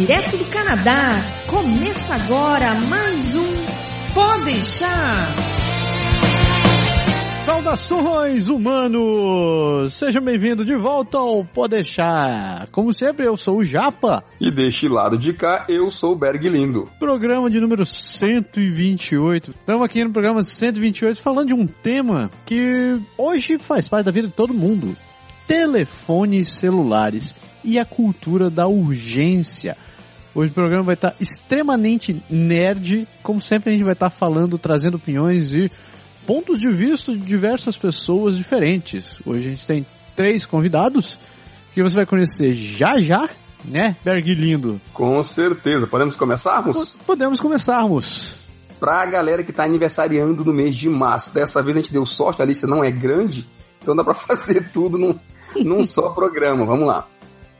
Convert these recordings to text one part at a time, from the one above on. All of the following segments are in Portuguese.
direto do Canadá. Começa agora mais um Pode deixar. Saudações humanos! Sejam bem-vindos de volta ao Pode deixar. Como sempre, eu sou o Japa. E deste lado de cá, eu sou o Berg Lindo. Programa de número 128. Estamos aqui no programa 128 falando de um tema que hoje faz parte da vida de todo mundo: telefones celulares e a cultura da urgência. Hoje o programa vai estar extremamente nerd, como sempre a gente vai estar falando, trazendo opiniões e pontos de vista de diversas pessoas diferentes. Hoje a gente tem três convidados que você vai conhecer já já, né, Berg lindo? Com certeza. Podemos começarmos? Podemos começarmos. Pra galera que tá aniversariando no mês de março, dessa vez a gente deu sorte, a lista não é grande, então dá pra fazer tudo num, num só programa. Vamos lá.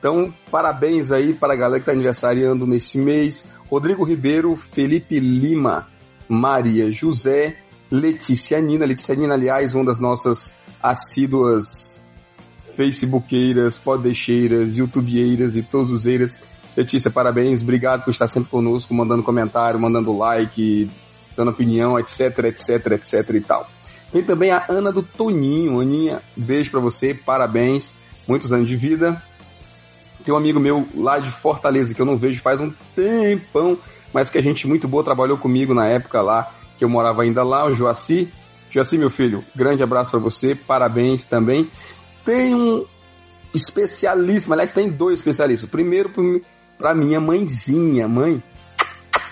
Então, parabéns aí para a galera que está aniversariando neste mês. Rodrigo Ribeiro, Felipe Lima, Maria José, Letícia Nina. Letícia Nina, aliás, uma das nossas assíduas facebookeiras, podeixeiras, youtubeiras e todos os eiras. Letícia, parabéns, obrigado por estar sempre conosco, mandando comentário, mandando like, dando opinião, etc, etc, etc e tal. Tem também a Ana do Toninho. Aninha, beijo para você, parabéns, muitos anos de vida. Tem um amigo meu lá de Fortaleza que eu não vejo faz um tempão, mas que a gente muito boa trabalhou comigo na época lá, que eu morava ainda lá, o Joaci. Joaci, meu filho, grande abraço para você, parabéns também. Tem um especialíssimo, aliás, tem dois especialistas. Primeiro para minha mãezinha, mãe.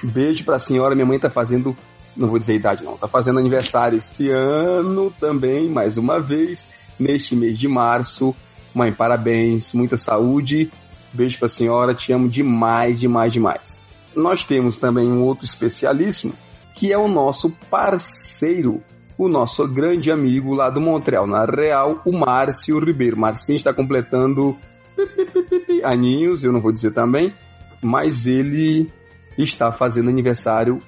Beijo pra senhora, minha mãe tá fazendo, não vou dizer idade não, tá fazendo aniversário esse ano também, mais uma vez, neste mês de março. Mãe, parabéns, muita saúde. Beijo pra senhora, te amo demais, demais, demais. Nós temos também um outro especialíssimo, que é o nosso parceiro, o nosso grande amigo lá do Montreal, na Real, o Márcio Ribeiro. Marcinho está completando aninhos, eu não vou dizer também, mas ele está fazendo aniversário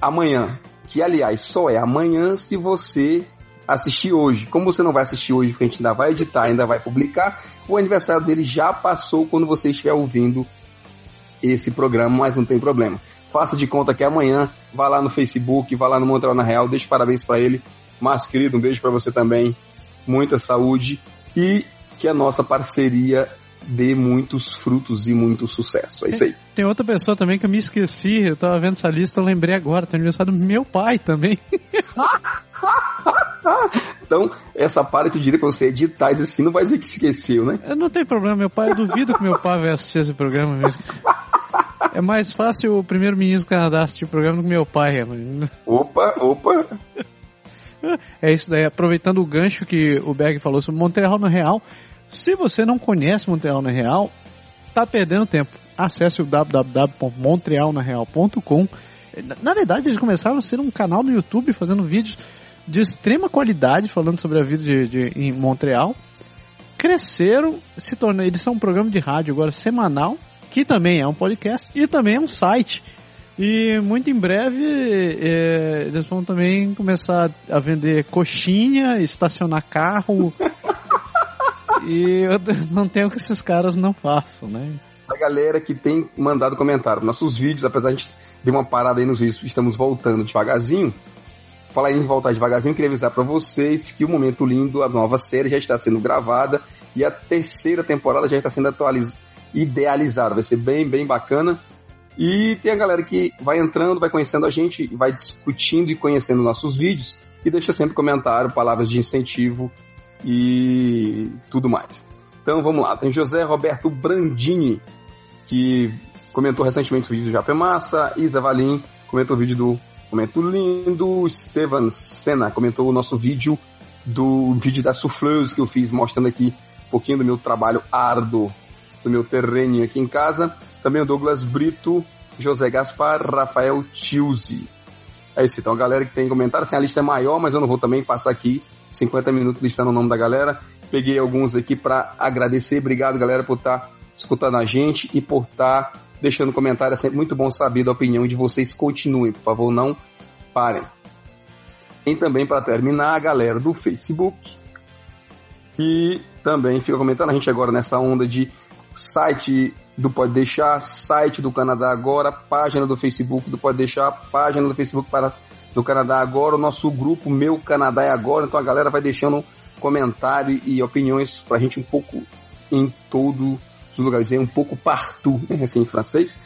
amanhã. Que, aliás, só é amanhã se você assistir hoje. Como você não vai assistir hoje, porque a gente ainda vai editar, ainda vai publicar, o aniversário dele já passou quando você estiver ouvindo esse programa, mas não tem problema. Faça de conta que amanhã, vá lá no Facebook, vá lá no Montreal na Real, deixe parabéns para ele. Mas, querido, um beijo para você também. Muita saúde e que a nossa parceria dê muitos frutos e muito sucesso. É isso aí. Tem outra pessoa também que eu me esqueci, eu tava vendo essa lista, eu lembrei agora, tem aniversário do meu pai também. então, essa parte eu diria pra você editar e assim, não vai dizer que esqueceu, né? Não tem problema, meu pai, eu duvido que meu pai vai assistir esse programa mesmo. É mais fácil o primeiro-ministro do Canadá assistir o programa do que meu pai. Opa, opa. É isso daí, aproveitando o gancho que o Berg falou sobre Montreal no Real, se você não conhece Montreal na Real, tá perdendo tempo. Acesse o www.montrealnareal.com. Na verdade, eles começaram a ser um canal no YouTube fazendo vídeos de extrema qualidade falando sobre a vida de, de em Montreal. Cresceram, se tornaram, eles são um programa de rádio agora semanal, que também é um podcast e também é um site. E muito em breve é, eles vão também começar a vender coxinha, estacionar carro. E eu não tenho que esses caras não façam, né? A galera que tem mandado comentário. Nossos vídeos, apesar de a gente dar uma parada aí nos vídeos, estamos voltando devagarzinho. Falar em voltar devagarzinho, queria avisar para vocês que o Momento Lindo, a nova série, já está sendo gravada e a terceira temporada já está sendo atualizada, idealizada. Vai ser bem, bem bacana. E tem a galera que vai entrando, vai conhecendo a gente, vai discutindo e conhecendo nossos vídeos e deixa sempre comentário, palavras de incentivo e tudo mais. Então vamos lá, tem José Roberto Brandini, que comentou recentemente o vídeo do Japé Massa, Isa Valim comentou o vídeo do Momento Lindo, Estevan Senna comentou o nosso vídeo do vídeo da Souffleuse que eu fiz mostrando aqui um pouquinho do meu trabalho árduo, do meu terreno aqui em casa. Também o Douglas Brito, José Gaspar, Rafael Tilzi. É isso, então a galera que tem comentário, assim, a lista é maior, mas eu não vou também passar aqui 50 minutos listando o nome da galera. Peguei alguns aqui para agradecer. Obrigado, galera, por estar tá escutando a gente e por estar tá deixando comentário. É sempre muito bom saber da opinião de vocês. Continuem, por favor, não parem. Tem também, para terminar, a galera do Facebook. E também fica comentando a gente agora nessa onda de site do Pode Deixar, site do Canadá Agora, página do Facebook do Pode Deixar, página do Facebook para, do Canadá Agora, o nosso grupo Meu Canadá é Agora. Então a galera vai deixando comentário e opiniões pra gente um pouco em todos os lugares. É um pouco partout, né, assim em francês.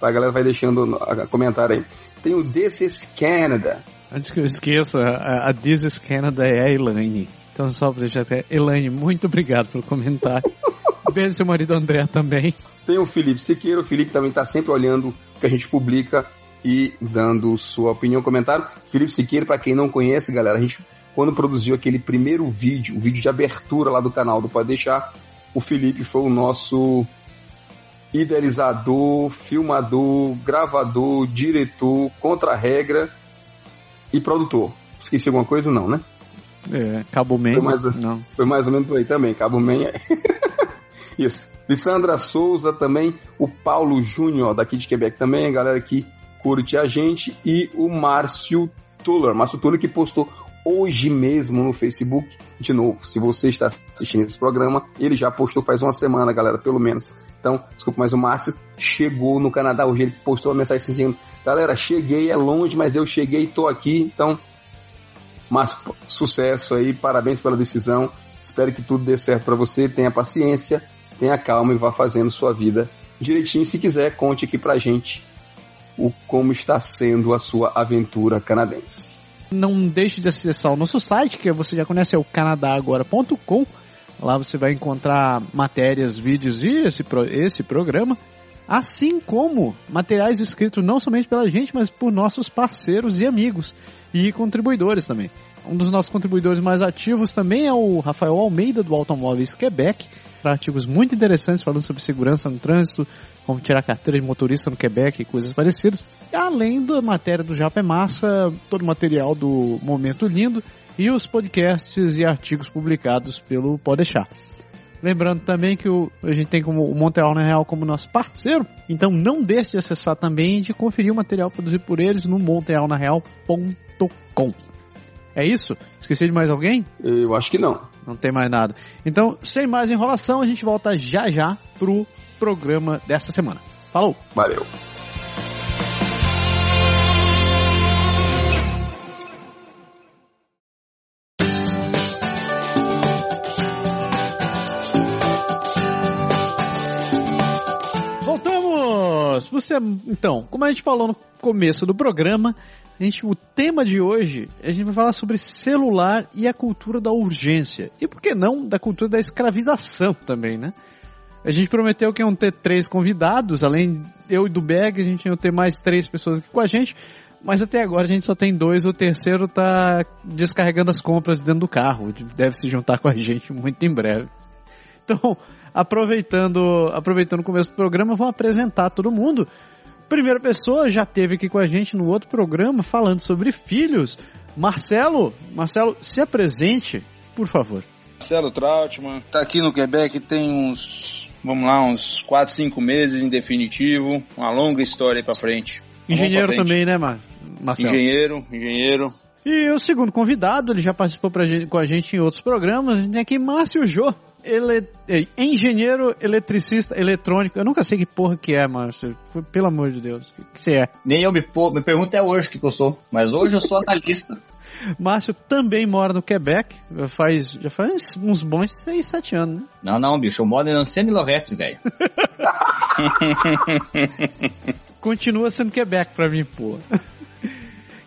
A galera vai deixando a comentário aí. Tem o This is Canada. Antes que eu esqueça, a, a This is Canada é a Elaine. Então só pra deixar até. Elaine, muito obrigado pelo comentário. Beijo seu marido André também. Tem o Felipe Siqueira, o Felipe também está sempre olhando o que a gente publica e dando sua opinião, comentário. Felipe Siqueira, para quem não conhece, galera, a gente quando produziu aquele primeiro vídeo, o vídeo de abertura lá do canal do Pode Deixar, o Felipe foi o nosso idealizador, filmador, gravador, diretor, contra-regra e produtor. Esqueci alguma coisa? Não, né? É, Cabo Man. Foi mais, não. foi mais ou menos por aí também, Cabo Man. É. Isso. Lissandra Souza também, o Paulo Júnior daqui de Quebec também, a galera que curte a gente, e o Márcio Tuller. Márcio Tuller que postou hoje mesmo no Facebook. De novo, se você está assistindo esse programa, ele já postou faz uma semana, galera, pelo menos. Então, desculpa, mas o Márcio chegou no Canadá hoje, ele postou uma mensagem dizendo, galera, cheguei, é longe, mas eu cheguei, tô aqui, então, Márcio, sucesso aí, parabéns pela decisão, espero que tudo dê certo para você, tenha paciência, tenha calma e vá fazendo sua vida direitinho. Se quiser, conte aqui pra gente o como está sendo a sua aventura canadense. Não deixe de acessar o nosso site, que você já conhece, é o canadagora.com. Lá você vai encontrar matérias, vídeos e esse, esse programa, assim como materiais escritos não somente pela gente, mas por nossos parceiros e amigos e contribuidores também. Um dos nossos contribuidores mais ativos também é o Rafael Almeida, do Automóveis Quebec, artigos muito interessantes falando sobre segurança no trânsito, como tirar carteira de motorista no Quebec e coisas parecidas. Além da matéria do Japa é Massa, todo o material do Momento Lindo e os podcasts e artigos publicados pelo Pode Deixar. Lembrando também que o, a gente tem como o Montreal na Real como nosso parceiro, então não deixe de acessar também e de conferir o material produzido por eles no montrealnareal.com. É isso? Esqueci de mais alguém? Eu acho que não. Não tem mais nada. Então, sem mais enrolação, a gente volta já já pro programa dessa semana. Falou! Valeu! Voltamos! Você, então, como a gente falou no começo do programa, a gente, o tema de hoje, a gente vai falar sobre celular e a cultura da urgência. E por que não da cultura da escravização também, né? A gente prometeu que iam ter três convidados, além eu e do Beg, a gente ia ter mais três pessoas aqui com a gente, mas até agora a gente só tem dois, o terceiro tá descarregando as compras dentro do carro, deve se juntar com a gente muito em breve. Então, aproveitando, aproveitando o começo do programa, vamos apresentar todo mundo. Primeira pessoa já teve aqui com a gente no outro programa falando sobre filhos. Marcelo, Marcelo, se apresente, por favor. Marcelo Trautmann, tá aqui no Quebec tem uns, vamos lá, uns 4, 5 meses em definitivo, uma longa história aí pra frente. Engenheiro frente. também, né, Mar Marcelo? Engenheiro, engenheiro. E o segundo convidado, ele já participou gente, com a gente em outros programas, a gente tem aqui Márcio Jô ele, é, engenheiro eletricista eletrônico. Eu nunca sei que porra que é, Márcio. Pelo amor de Deus. O que você é? Nem eu me, me pergunto até hoje que eu sou. Mas hoje eu sou analista. Márcio também mora no Quebec. Faz, já faz uns bons 6, 7 anos, né? Não, não, bicho. Eu moro em Ancene Lorette, velho. Continua sendo Quebec pra mim, pô.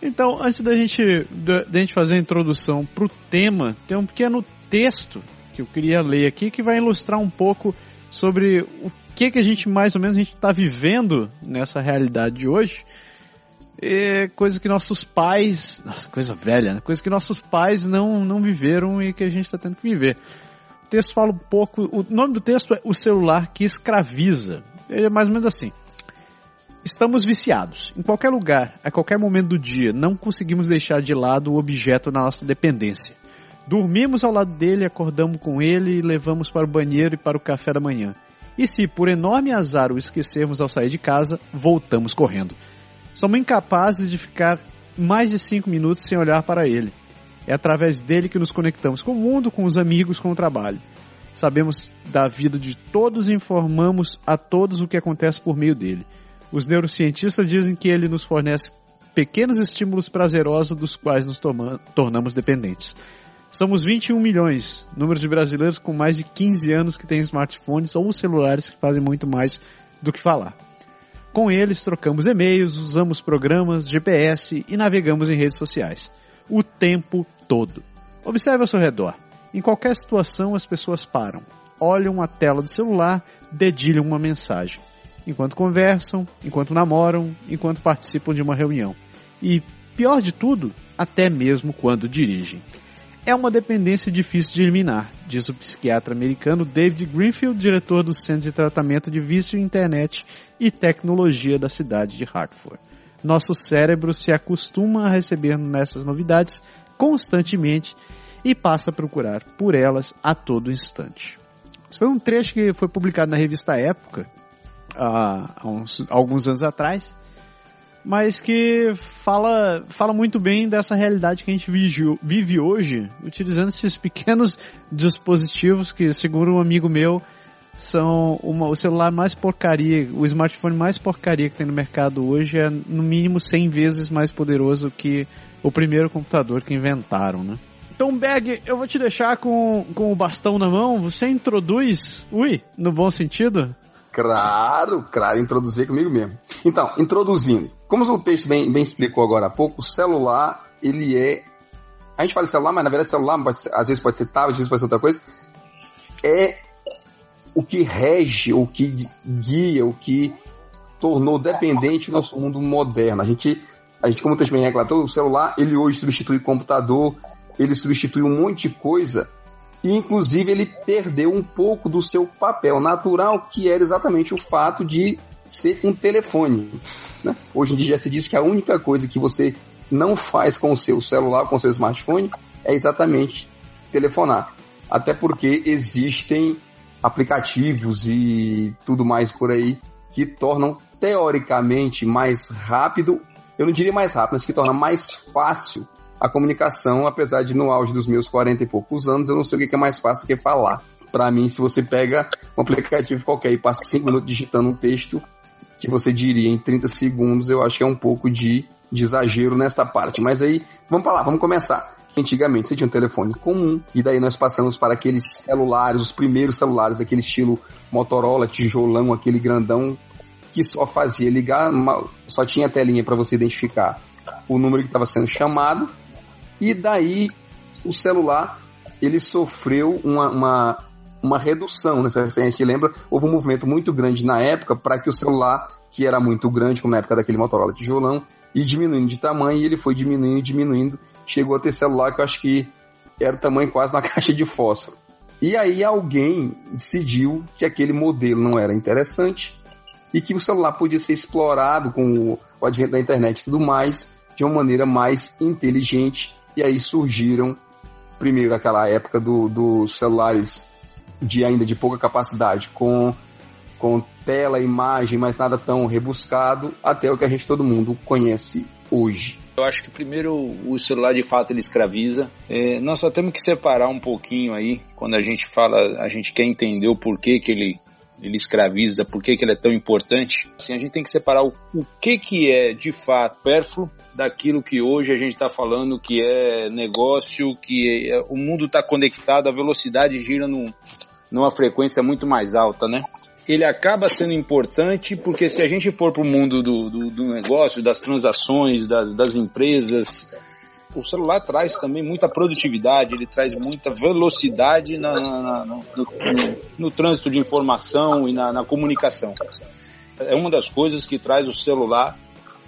Então, antes da gente, da, da gente fazer a introdução pro tema, tem um pequeno texto que eu queria ler aqui, que vai ilustrar um pouco sobre o que, que a gente mais ou menos a gente está vivendo nessa realidade de hoje. É coisa que nossos pais, nossa, coisa velha, né? Coisa que nossos pais não, não viveram e que a gente está tendo que viver. O texto fala um pouco, o nome do texto é O Celular que Escraviza. Ele é mais ou menos assim. Estamos viciados. Em qualquer lugar, a qualquer momento do dia, não conseguimos deixar de lado o objeto na nossa dependência. Dormimos ao lado dele, acordamos com ele e levamos para o banheiro e para o café da manhã. E se por enorme azar o esquecermos ao sair de casa, voltamos correndo. Somos incapazes de ficar mais de cinco minutos sem olhar para ele. É através dele que nos conectamos com o mundo, com os amigos, com o trabalho. Sabemos da vida de todos e informamos a todos o que acontece por meio dele. Os neurocientistas dizem que ele nos fornece pequenos estímulos prazerosos dos quais nos tornamos dependentes. Somos 21 milhões, número de brasileiros com mais de 15 anos que têm smartphones ou celulares que fazem muito mais do que falar. Com eles, trocamos e-mails, usamos programas, GPS e navegamos em redes sociais. O tempo todo. Observe ao seu redor. Em qualquer situação, as pessoas param, olham a tela do celular, dedilham uma mensagem. Enquanto conversam, enquanto namoram, enquanto participam de uma reunião. E, pior de tudo, até mesmo quando dirigem. É uma dependência difícil de eliminar, diz o psiquiatra americano David Greenfield, diretor do Centro de Tratamento de Vício Internet e Tecnologia da cidade de Hartford. Nosso cérebro se acostuma a receber nessas novidades constantemente e passa a procurar por elas a todo instante. Esse foi um trecho que foi publicado na revista Época há, uns, alguns anos atrás, mas que fala, fala muito bem dessa realidade que a gente vive, vive hoje, utilizando esses pequenos dispositivos que, segundo um amigo meu, são uma, o celular mais porcaria, o smartphone mais porcaria que tem no mercado hoje é no mínimo 100 vezes mais poderoso que o primeiro computador que inventaram, né? Então, Bag, eu vou te deixar com, com o bastão na mão. Você introduz, ui, no bom sentido, Claro, claro, introduzir comigo mesmo. Então, introduzindo. Como o texto bem, bem explicou agora há pouco, o celular, ele é. A gente fala celular, mas na verdade celular ser, às vezes pode ser tablet, às vezes pode ser outra coisa. É o que rege, o que guia, o que tornou dependente o nosso mundo moderno. A gente, a gente como o texto bem relatou, o celular, ele hoje substitui computador, ele substitui um monte de coisa e inclusive ele perdeu um pouco do seu papel natural, que era exatamente o fato de ser um telefone. Né? Hoje em dia já se diz que a única coisa que você não faz com o seu celular, com o seu smartphone, é exatamente telefonar. Até porque existem aplicativos e tudo mais por aí que tornam teoricamente mais rápido, eu não diria mais rápido, mas que torna mais fácil a comunicação, apesar de no auge dos meus 40 e poucos anos, eu não sei o que é mais fácil que falar. Para mim, se você pega um aplicativo qualquer e passa 5 minutos digitando um texto que você diria em 30 segundos, eu acho que é um pouco de, de exagero nessa parte. Mas aí, vamos para lá, vamos começar. Antigamente você tinha um telefone comum, e daí nós passamos para aqueles celulares, os primeiros celulares, aquele estilo Motorola, tijolão, aquele grandão, que só fazia ligar, só tinha telinha para você identificar o número que estava sendo chamado, e daí o celular ele sofreu uma, uma, uma redução. Né? Se a gente lembra, houve um movimento muito grande na época para que o celular, que era muito grande, como na época daquele Motorola tijolão, e diminuindo de tamanho, e ele foi diminuindo, diminuindo, chegou a ter celular que eu acho que era o tamanho quase uma caixa de fósforo. E aí alguém decidiu que aquele modelo não era interessante e que o celular podia ser explorado com o advento da internet e tudo mais de uma maneira mais inteligente e aí surgiram, primeiro, aquela época do, dos celulares de ainda de pouca capacidade, com, com tela, imagem, mas nada tão rebuscado, até o que a gente todo mundo conhece hoje. Eu acho que primeiro o celular de fato ele escraviza. É, nós só temos que separar um pouquinho aí, quando a gente fala, a gente quer entender o porquê que ele ele escraviza, por que, que ele é tão importante. Assim, a gente tem que separar o, o que, que é de fato pérfluo daquilo que hoje a gente está falando que é negócio, que é, o mundo está conectado, a velocidade gira num, numa frequência muito mais alta, né? Ele acaba sendo importante porque se a gente for para o mundo do, do, do, negócio, das transações, das, das empresas, o celular traz também muita produtividade, ele traz muita velocidade na, na, na, no, no, no, trânsito de informação e na, comunicação. É uma das coisas que traz o celular,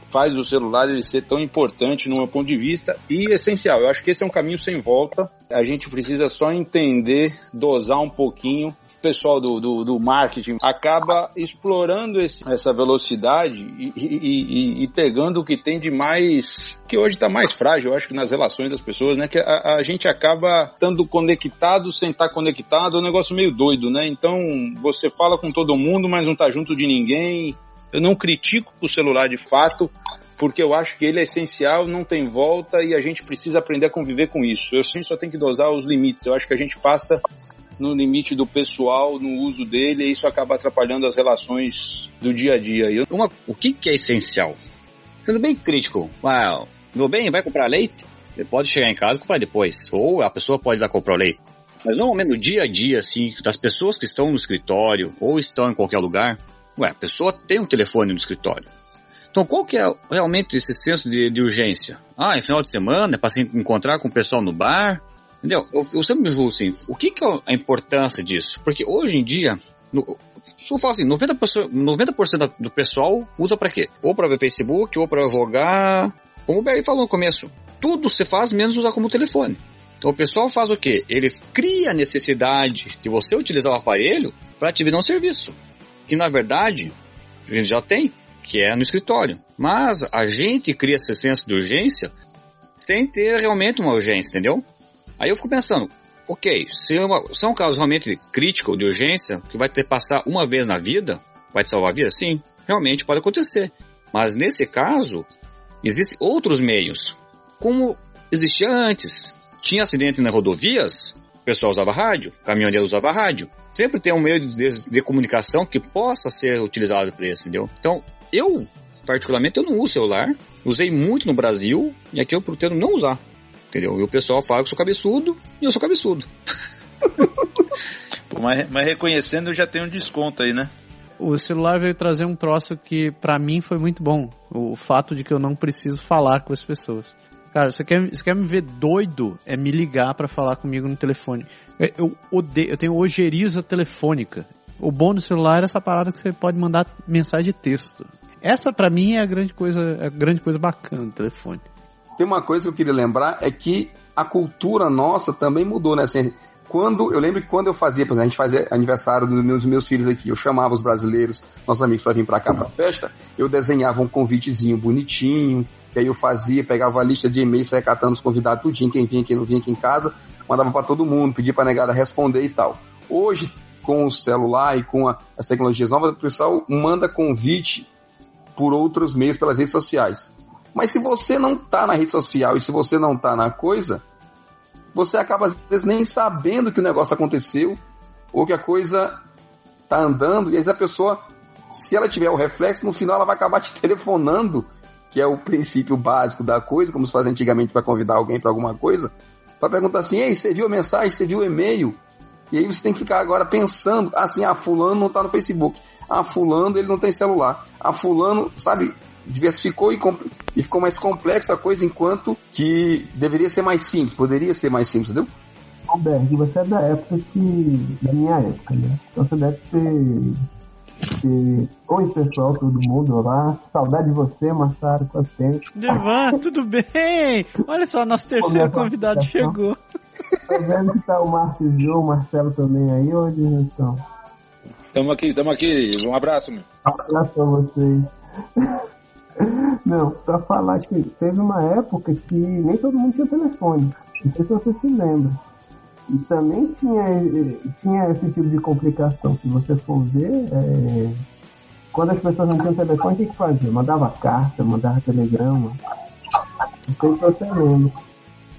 faz o celular ele ser tão importante no meu ponto de vista e essencial. Eu acho que esse é um caminho sem volta. A gente precisa só entender, dosar um pouquinho pessoal do, do, do marketing acaba explorando esse, essa velocidade e, e, e, e, pegando o que tem de mais. que hoje está mais frágil, eu acho que nas relações das pessoas, né? Que a, a gente acaba estando conectado sem estar tá conectado, é um negócio meio doido, né? Então você fala com todo mundo, mas não está junto de ninguém. Eu não critico o celular de fato, porque eu acho que ele é essencial, não tem volta e a gente precisa aprender a conviver com isso. Eu sim só tenho que dosar os limites. Eu acho que a gente passa no limite do pessoal, no uso dele, e isso acaba atrapalhando as relações do dia a dia. Uma, o que, que é essencial? Sendo bem crítico. Uau, meu bem, vai comprar leite? Ele pode chegar em casa e comprar depois. Ou a pessoa pode ir lá comprar o leite. Mas normalmente no dia a dia, assim, das pessoas que estão no escritório ou estão em qualquer lugar, ué, a pessoa tem um telefone no escritório. Então qual que é realmente esse senso de, de urgência? Ah, é final de semana, é para se encontrar com o pessoal no bar, entendeu? Eu, eu sempre me julgo assim, o que, que é a importância disso? Porque hoje em dia, no, se eu falo assim, 90%, 90 do pessoal usa para quê? Ou para ver Facebook, ou para jogar, como o Barry falou no começo, tudo se faz menos usar como telefone. Então o pessoal faz o quê? Ele cria a necessidade de você utilizar o aparelho para te dar um serviço. Que na verdade a gente já tem, que é no escritório. Mas a gente cria esse senso de urgência sem ter realmente uma urgência, entendeu? Aí eu fico pensando, ok, se, é, uma, se é um caso realmente crítico de urgência, que vai ter que passar uma vez na vida, vai te salvar a vida? Sim, realmente pode acontecer. Mas nesse caso, existem outros meios, como existia antes. Tinha acidente nas rodovias, o pessoal usava rádio, caminhoneiro usava rádio. Sempre tem um meio de, de, de comunicação que possa ser utilizado para isso, entendeu? Então, eu, particularmente, eu não uso celular. Usei muito no Brasil e aqui eu pretendo não usar. Entendeu? E o pessoal fala que eu sou cabeçudo e eu sou cabeçudo. Pô, mas, mas reconhecendo já tem um desconto aí, né? O celular veio trazer um troço que para mim foi muito bom. O fato de que eu não preciso falar com as pessoas. Cara, você quer, você quer me ver doido? É me ligar para falar comigo no telefone. Eu, eu odeio, eu tenho ojeriza telefônica. O bom do celular é essa parada que você pode mandar mensagem de texto. Essa para mim é a grande coisa, a grande coisa bacana do telefone. Tem uma coisa que eu queria lembrar é que a cultura nossa também mudou, né? Assim, quando eu lembro que quando eu fazia, por exemplo, a gente fazia aniversário dos meus, filhos aqui, eu chamava os brasileiros, nossos amigos para vir para cá para festa, eu desenhava um convitezinho bonitinho, e aí eu fazia, pegava a lista de e-mails, saia catando os convidados tudinho, quem vinha, quem não vinha aqui em casa, mandava para todo mundo, pedia para negada responder e tal. Hoje, com o celular e com a, as tecnologias novas, o pessoal manda convite por outros meios, pelas redes sociais. Mas se você não tá na rede social e se você não tá na coisa, você acaba às vezes nem sabendo que o negócio aconteceu ou que a coisa tá andando e aí a pessoa, se ela tiver o reflexo, no final ela vai acabar te telefonando, que é o princípio básico da coisa, como se fazia antigamente para convidar alguém para alguma coisa, para perguntar assim: "Ei, você viu a mensagem? Você viu o e-mail?" E aí você tem que ficar agora pensando, assim, ah, fulano não tá no Facebook. Ah, fulano ele não tem celular. Ah, fulano, sabe, diversificou e, e, ficou mais complexo a coisa, enquanto que deveria ser mais simples, poderia ser mais simples, entendeu? Alberto, você é da época que. da minha época, né? Então você deve ter. ter... Oi pessoal, todo mundo, olá. Saudade de você, Massaro, quanto tempo? Devan, tudo bem? Olha só, nosso terceiro convidado chegou. Tô vendo que tá o Márcio Jô, o Marcelo também aí, onde eles estão? Tamo aqui, tamo aqui. Um abraço, meu. Um abraço pra vocês. Não, pra falar que teve uma época que nem todo mundo tinha telefone. Não sei se você se lembra. E também tinha, tinha esse tipo de complicação. Se você for ver, é... quando as pessoas não tinham telefone, o que, que fazia? Mandava carta, mandava telegrama. Não sei se você lembra.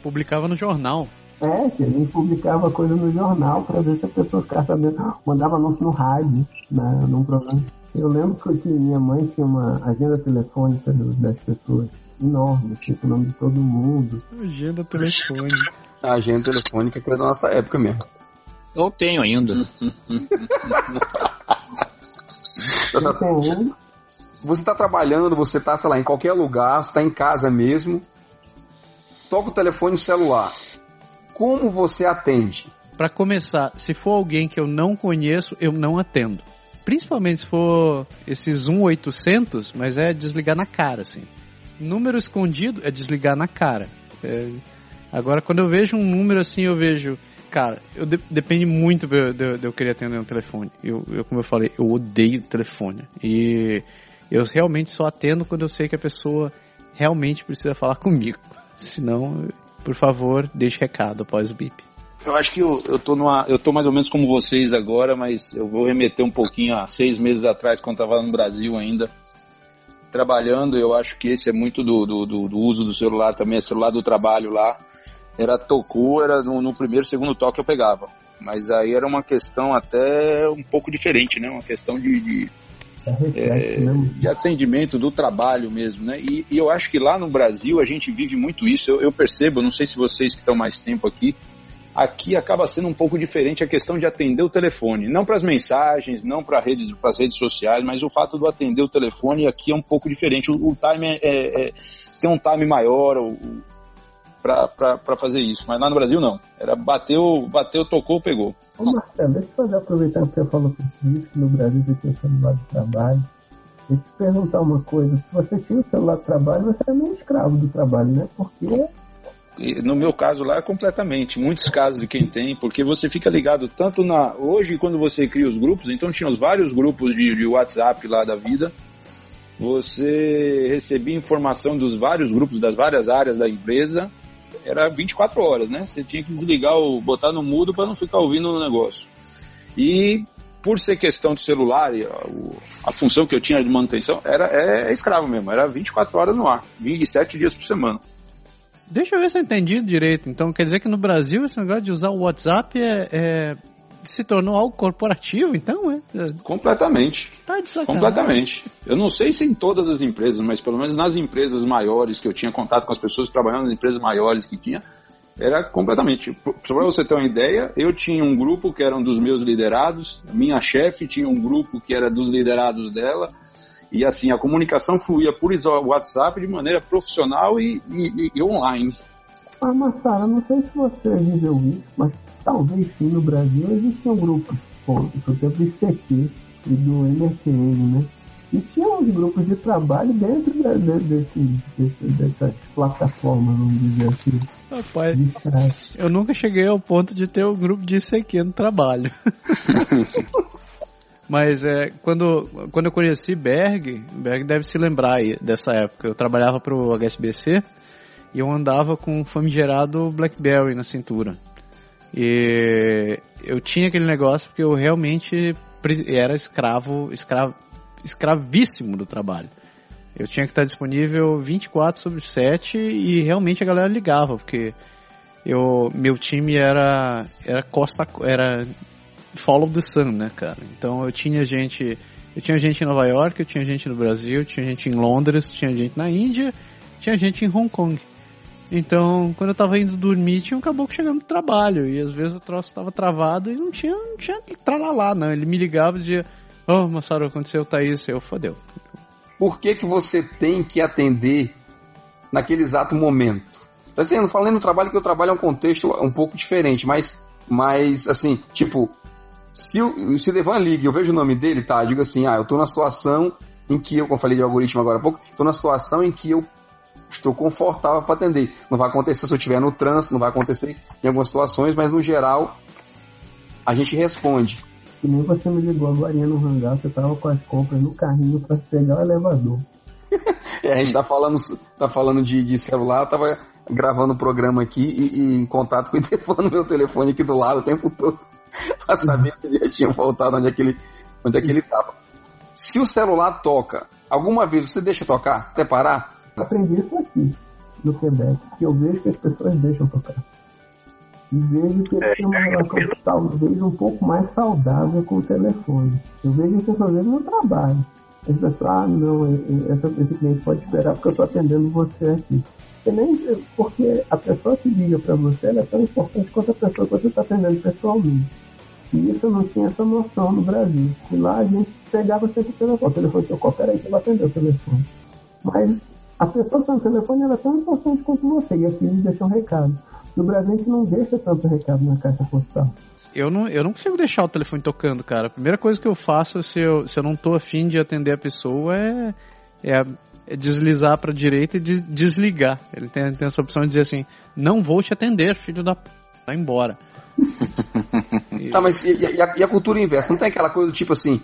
Publicava no jornal. É, que a gente publicava coisa no jornal para ver se a pessoa ficava sabendo. Mandava anúncio no rádio, né, num programa. Eu lembro que minha mãe tinha uma agenda telefônica das pessoas enorme, tinha o nome de todo mundo. Agenda telefônica. A agenda telefônica que é da nossa época mesmo. Eu tenho ainda. você está trabalhando, você está, sei lá, em qualquer lugar, você está em casa mesmo, toca o telefone celular. Como você atende? Para começar, se for alguém que eu não conheço, eu não atendo. Principalmente se for esses 1800, mas é desligar na cara, assim. Número escondido é desligar na cara. É... Agora, quando eu vejo um número assim, eu vejo. Cara, eu de depende muito de, de, eu querer atender um telefone. Eu, eu, como eu falei, eu odeio telefone. E eu realmente só atendo quando eu sei que a pessoa realmente precisa falar comigo. Senão, por favor, deixe recado após o bip. Eu acho que eu, eu, tô numa, eu tô mais ou menos como vocês agora, mas eu vou remeter um pouquinho a seis meses atrás, quando estava no Brasil ainda, trabalhando. Eu acho que esse é muito do, do, do, do uso do celular também, é celular do trabalho lá. Era tocou, era no, no primeiro, segundo toque eu pegava. Mas aí era uma questão até um pouco diferente, né? Uma questão de, de, é, de atendimento do trabalho mesmo, né? E, e, eu acho que lá no Brasil a gente vive muito isso. Eu, eu percebo, não sei se vocês que estão mais tempo aqui, aqui acaba sendo um pouco diferente a questão de atender o telefone. Não para as mensagens, não para redes, as redes sociais, mas o fato de atender o telefone aqui é um pouco diferente. O, o time é, é, é, tem um time maior para fazer isso. Mas lá no Brasil não. Era bateu, bateu, tocou, pegou. Ô Marcelo, deixa eu fazer, aproveitar que você falou isso, que no Brasil você tem o celular de trabalho. Deixa eu te perguntar uma coisa. Se você tinha o celular de trabalho, você é meio escravo do trabalho, né? Porque no meu caso lá, completamente. Muitos casos de quem tem, porque você fica ligado tanto na. Hoje, quando você cria os grupos, então tinha os vários grupos de, de WhatsApp lá da vida. Você recebia informação dos vários grupos, das várias áreas da empresa. Era 24 horas, né? Você tinha que desligar o. botar no mudo para não ficar ouvindo o negócio. E por ser questão de celular, a, a, função que eu tinha de manutenção era é, é escravo mesmo, era 24 horas no ar, 27 dias por semana. Deixa eu ver se eu entendi direito. Então, quer dizer que no Brasil esse negócio de usar o WhatsApp é, é se tornou algo corporativo, então, é? Completamente. Tá de Completamente. Eu não sei se em todas as empresas, mas pelo menos nas empresas maiores que eu tinha contato com as pessoas trabalhando nas empresas maiores que tinha, era completamente. Para você ter uma ideia, eu tinha um grupo que era um dos meus liderados, minha chefe tinha um grupo que era dos liderados dela, e assim, a comunicação fluía por WhatsApp de maneira profissional e, e, e online. Ah, Massara, não sei se você viveu isso, mas talvez sim no Brasil existiam grupos, por exemplo, do ICT e do MSN, né? E tinha uns grupos de trabalho dentro desse, desse, dessas plataformas, vamos dizer assim. Rapaz, eu nunca cheguei ao ponto de ter um grupo de ICQ no trabalho. Mas é, quando, quando eu conheci Berg, Berg deve se lembrar aí dessa época. Eu trabalhava para o HSBC e eu andava com um famigerado Blackberry na cintura. E eu tinha aquele negócio porque eu realmente era escravo, escravo, escravíssimo do trabalho. Eu tinha que estar disponível 24 sobre 7 e realmente a galera ligava, porque eu, meu time era, era costa, era follow the sun, né, cara? Então eu tinha gente, eu tinha gente em Nova York, eu tinha gente no Brasil, tinha gente em Londres, tinha gente na Índia, tinha gente em Hong Kong. Então, quando eu tava indo dormir, tinha um caboclo chegando do trabalho. E às vezes o troço tava travado e não tinha, não tinha tralalá, não. Ele me ligava e dizia, oh, Massaro, aconteceu, tá isso. Eu, fodeu. Por que que você tem que atender naquele exato momento? Tá sendo, falando no trabalho que eu trabalho é um contexto um pouco diferente, mas, mas assim, tipo, se, o, se Devan liga eu vejo o nome dele, tá? Eu digo assim, ah, eu tô na situação em que eu, como eu falei de algoritmo agora há pouco, tô na situação em que eu estou confortável para atender. Não vai acontecer se eu estiver no trânsito, não vai acontecer em algumas situações, mas no geral a gente responde. Que nem você me ligou agora no hangar, você tava com as compras no carrinho para pegar o elevador. é, a gente tá falando, tá falando de, de celular, eu tava gravando o programa aqui e, e, em contato com o telefone, meu telefone aqui do lado o tempo todo. para saber se ele já tinha voltado onde é que ele onde é que ele estava. Se o celular toca, alguma vez você deixa tocar até parar? Aprendi isso aqui no Quebec, que eu vejo que as pessoas deixam tocar. E vejo que eles têm uma relação talvez um pouco mais saudável com o telefone. Eu vejo que essas vezes no trabalho. As pessoas, ah, não, esse cliente pode esperar porque eu estou atendendo você aqui. Porque a pessoa que liga para você é tão importante quanto a pessoa que você está atendendo pessoalmente. E isso eu não tinha essa noção no Brasil. E lá a gente pegava sempre o telefone. O telefone tocou, peraí que eu vou atender o telefone. Mas a pessoa que está no telefone ela é tão importante quanto você. E aqui eles deixam um recado. No Brasil a gente não deixa tanto recado na caixa postal. Eu não, eu não consigo deixar o telefone tocando, cara. A primeira coisa que eu faço se eu, se eu não tô afim de atender a pessoa é, é, é deslizar para direita e de, desligar. Ele tem, tem essa opção de dizer assim: não vou te atender, filho da p. Vai embora. tá, mas e, e, a, e, a, cultura inversa? Não tem aquela coisa do tipo assim,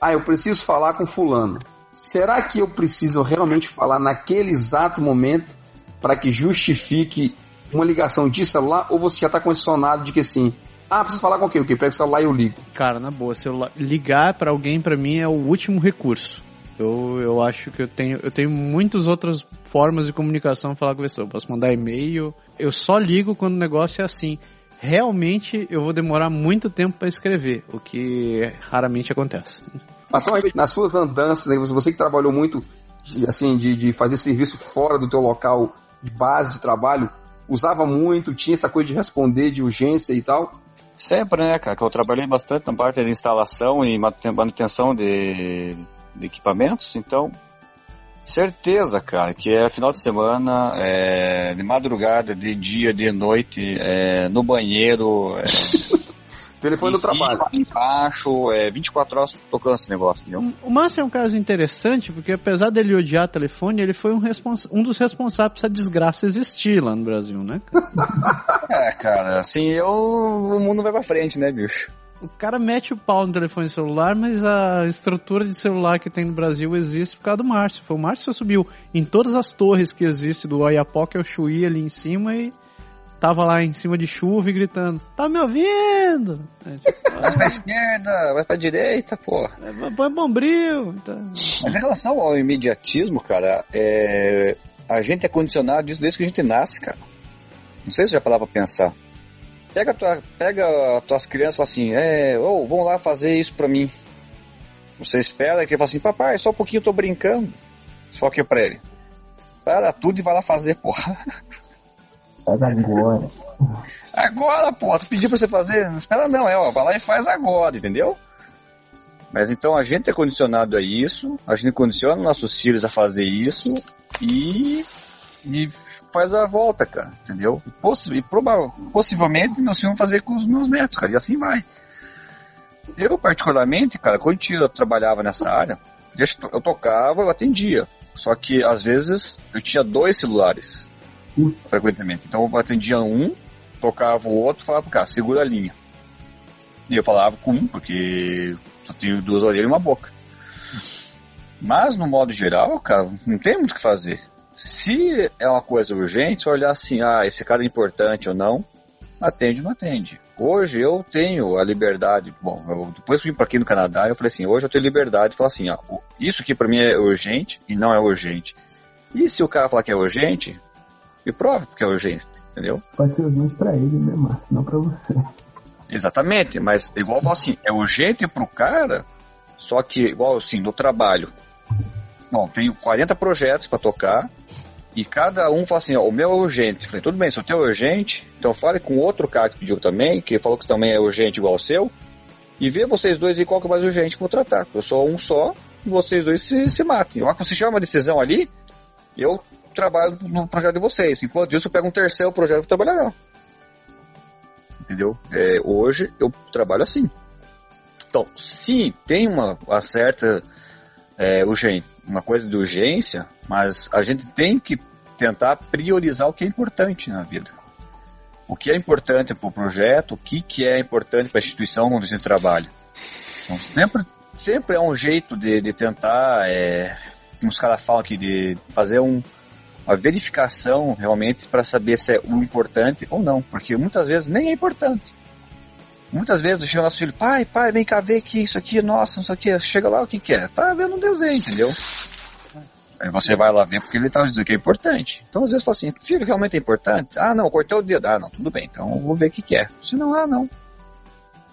ah, eu preciso falar com fulano. Será que eu preciso realmente falar naquele exato momento para que justifique uma ligação de celular? Ou você já está condicionado de que assim, ah, preciso falar com quem? O que? Pega o celular e eu ligo. Cara, na boa, celular, ligar para alguém para mim é o último recurso. Eu, eu acho que eu tenho, eu tenho muitas outras formas de comunicação falar com a pessoa. Eu posso mandar e-mail. Eu só ligo quando o negócio é assim realmente eu vou demorar muito tempo para escrever, o que raramente acontece. Mas são aí, nas suas andanças, né, você que trabalhou muito de, assim, de, de fazer serviço fora do teu local de base de trabalho, usava muito, tinha essa coisa de responder de urgência e tal? Sempre, né, cara, que eu trabalhei bastante na parte de instalação e manutenção de, de equipamentos, então certeza, cara, que é final de semana, é, de madrugada, de dia, de noite, é, no banheiro, é, Telefone do trabalho. embaixo, é 24 horas tocando esse negócio, entendeu? O Márcio é um caso interessante, porque apesar dele odiar telefone, ele foi um, respons- um dos responsáveis por essa desgraça existir lá no Brasil, né? É, cara, assim, eu, o mundo vai pra frente, né, bicho? O cara mete o pau no telefone celular, mas a estrutura de celular que tem no Brasil existe por causa do Márcio. Foi o Márcio que subiu em todas as torres que existem do Oiapoque ao Chuí ali em cima e tava lá em cima de chuva e gritando: Tá me ouvindo? É, Vai pra esquerda, vai pra direita, pô. "Ah, Põe bombril. Então, Mas em relação ao imediatismo, cara, é, a gente é condicionado disso desde que a gente nasce, cara. Não sei se você já parava pra pensar. Pega, tua, pega as tuas crianças e fala assim, é, ô, vão lá fazer isso pra mim. Você espera que ele fala assim, papai, só um pouquinho eu tô brincando. O que pra ele? Para tudo e vai lá fazer, porra. Faz agora. Agora, pô, tu pediu pra você fazer? Não espera não, é, ó, vai lá e faz agora, entendeu? Mas então a gente é condicionado a isso, a gente condiciona nossos filhos a fazer isso e, e faz a volta, cara, entendeu? E, possi e possivelmente meus filhos vão fazer com os meus netos, cara, e assim vai. Eu, particularmente, cara, quando eu trabalhava nessa área, eu tocava, eu atendia. Só que às vezes eu tinha dois celulares frequentemente. Então eu atendia um, tocava o outro, falava pro cara, segura a linha. E eu falava com um, porque só tenho duas orelhas e uma boca. Mas no modo geral, cara, não tem muito o que fazer. Se é uma coisa urgente, olhar assim, ah, esse cara é importante ou não, atende ou não atende. Hoje eu tenho a liberdade, bom, eu, depois que vim para aqui no Canadá, eu falei assim, hoje eu tenho liberdade de falar assim, ó, isso aqui para mim é urgente e não é urgente. E se o cara falar que é urgente, me prove que é urgente, entendeu? Pode ser urgente pra ele, né, Márcio? Não pra você. Exatamente, mas igual eu falo assim, é urgente pro cara, só que igual assim, no trabalho. Bom, tenho 40 projetos para tocar e cada um fala assim, ó, o meu é urgente. Falei, tudo bem, se o teu é urgente, então fale com outro cara que pediu também, que falou que também é urgente igual o seu, e vê vocês dois aí qual que é mais urgente que eu vou tratar. Eu sou um só e vocês dois se, se matem. Hora que você chama uma decisão ali, eu trabalho no projeto de vocês. Enquanto isso, eu pego um terceiro projeto e trabalhar não. Entendeu? É, hoje eu trabalho assim. Então, sim, tem uma, uma certa é, uma coisa de urgência, mas a gente tem que tentar priorizar o que é importante na vida. O que é importante para o projeto, o que, que é importante para a instituição onde a gente trabalha. Então, sempre, sempre é um jeito de, de tentar, é, como os caras falam aqui, de fazer um, uma verificação realmente para saber se é o importante ou não, porque muitas vezes nem é importante. Muitas vezes chega o nosso filho, pai, pai, vem cá ver aqui, isso aqui, nossa, não sei o que. Chega lá, o que que é? Tá vendo um desenho, entendeu? Aí você vai lá ver porque ele tá dizendo que é importante. Então às vezes fala assim, filho, realmente é importante? Ah, não, cortei o dedo. Ah, não, tudo bem, então vou ver o que que é. Se não, ah, não.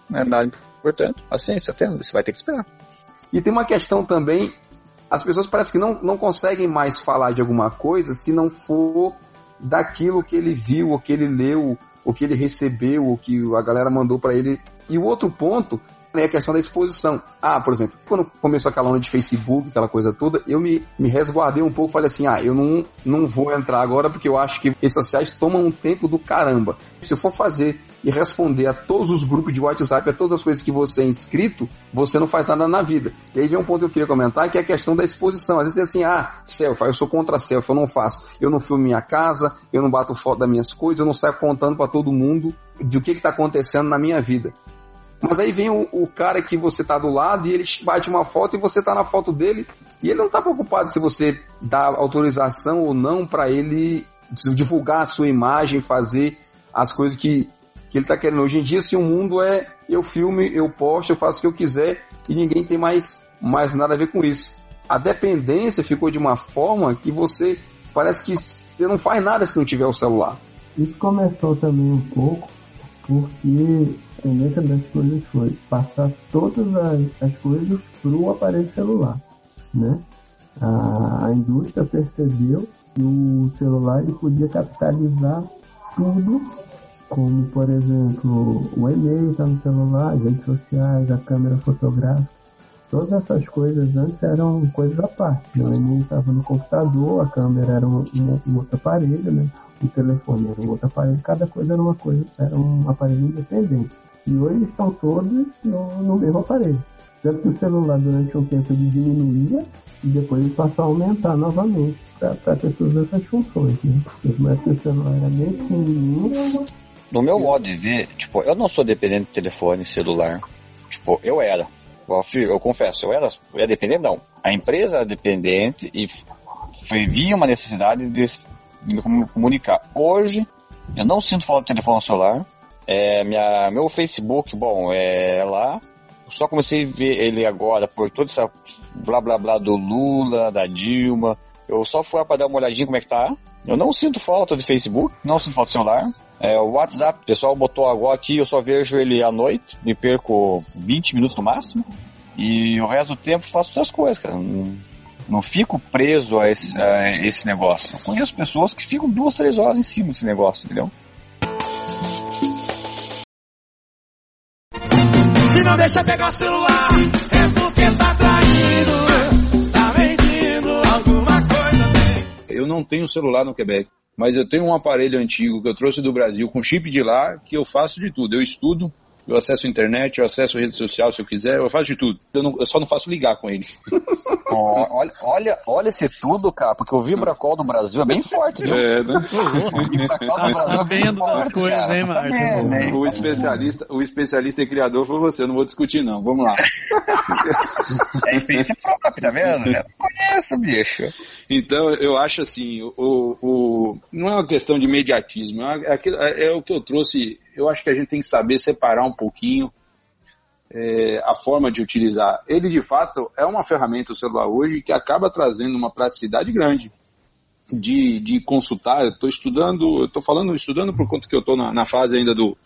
Não é nada importante. Paciência, até você vai ter que esperar. E tem uma questão também, as pessoas parecem que não, não conseguem mais falar de alguma coisa se não for daquilo que ele viu, ou que ele leu, ou que ele recebeu, ou que a galera mandou para ele. E o outro ponto é a questão da exposição. Ah, por exemplo, quando começou aquela onda de Facebook, aquela coisa toda, eu me, me resguardei um pouco, falei assim, ah, eu não, não vou entrar agora porque eu acho que redes sociais tomam um tempo do caramba. Se eu for fazer e responder a todos os grupos de WhatsApp, a todas as coisas que você é inscrito, você não faz nada na vida. E aí vem um ponto que eu queria comentar, que é a questão da exposição. Às vezes é assim, ah, selfie, eu sou contra selfie, eu não faço. Eu não filmo minha casa, eu não bato foto das minhas coisas, eu não saio contando para todo mundo de o que está acontecendo na minha vida. Mas aí vem o, o, cara que você tá do lado e ele bate uma foto e você tá na foto dele e ele não tá preocupado se você dá autorização ou não para ele divulgar a sua imagem, fazer as coisas que, que ele tá querendo. Hoje em dia, se o mundo é eu filme, eu posto, eu faço o que eu quiser e ninguém tem mais, mais nada a ver com isso. A dependência ficou de uma forma que você parece que você não faz nada se não tiver o celular. Isso começou também um pouco porque a tendência das coisas foi passar todas as, as coisas para o aparelho celular, né? A, a indústria percebeu que o celular ele podia capitalizar tudo, como por exemplo o e-mail está no celular, as redes sociais, a câmera fotográfica. Todas essas coisas antes eram coisas à parte. Né? O e-mail estava no computador, a câmera era um, um, um outro aparelho, né? o telefone era um outro aparelho, cada coisa era uma coisa, era um aparelho independente. E hoje estão todos no, no mesmo aparelho. Tanto que o celular durante um tempo ele diminuía e depois ele passou a aumentar novamente para ter todas essas funções. Né? Mas que o celular era bem pequenininho. No meu modo de ver, tipo, eu não sou dependente de telefone celular. Tipo, eu era. Eu confesso, eu era, eu era dependente, não. A empresa era dependente e foi, via uma necessidade de, de me comunicar. Hoje, eu não sinto falta de telefone celular. É, minha, meu Facebook, bom, é lá. Só comecei a ver ele agora por toda essa blá blá blá do Lula, da Dilma. Eu só fui para dar uma olhadinha como é que tá. Eu não sinto falta de Facebook, não sinto falta de celular. É, o WhatsApp, o pessoal botou agora aqui, eu só vejo ele à noite, me perco 20 minutos no máximo. E o resto do tempo faço outras coisas, cara. Não, não fico preso a esse, a esse negócio. Eu conheço pessoas que ficam duas, três horas em cima desse negócio, entendeu? Deixa pegar o celular, é porque tá traindo, tá mentindo, alguma coisa tem. Eu não tenho celular no Quebec, mas eu tenho um aparelho antigo que eu trouxe do Brasil com chip de lá que eu faço de tudo. Eu estudo, eu acesso a internet, eu acesso a rede social se eu quiser, eu faço de tudo. Eu, não, eu só não faço ligar com ele. Olha, olha, olha esse tudo, cara, porque o Vibracol do Brasil é bem forte, viu? É, né? O Vibracol Tá Brasil é bem forte, coisas, hein, Márcio? sabendo, hein? O especialista, o especialista e criador foi você, eu não vou discutir não. Vamos lá. É experiência própria, tá vendo? Eu conheço, bicho. Então, eu acho assim, o, o, não é uma questão de imediatismo, é, aquilo- é- é o que eu trouxe, eu acho que a gente tem que saber separar um pouquinho é, a forma de utilizar. Ele, de fato, é uma ferramenta, o celular hoje, que acaba trazendo uma praticidade grande de, de consultar. Eu estou estudando, eu estou falando, estudando por conta que eu estou na, na fase ainda do,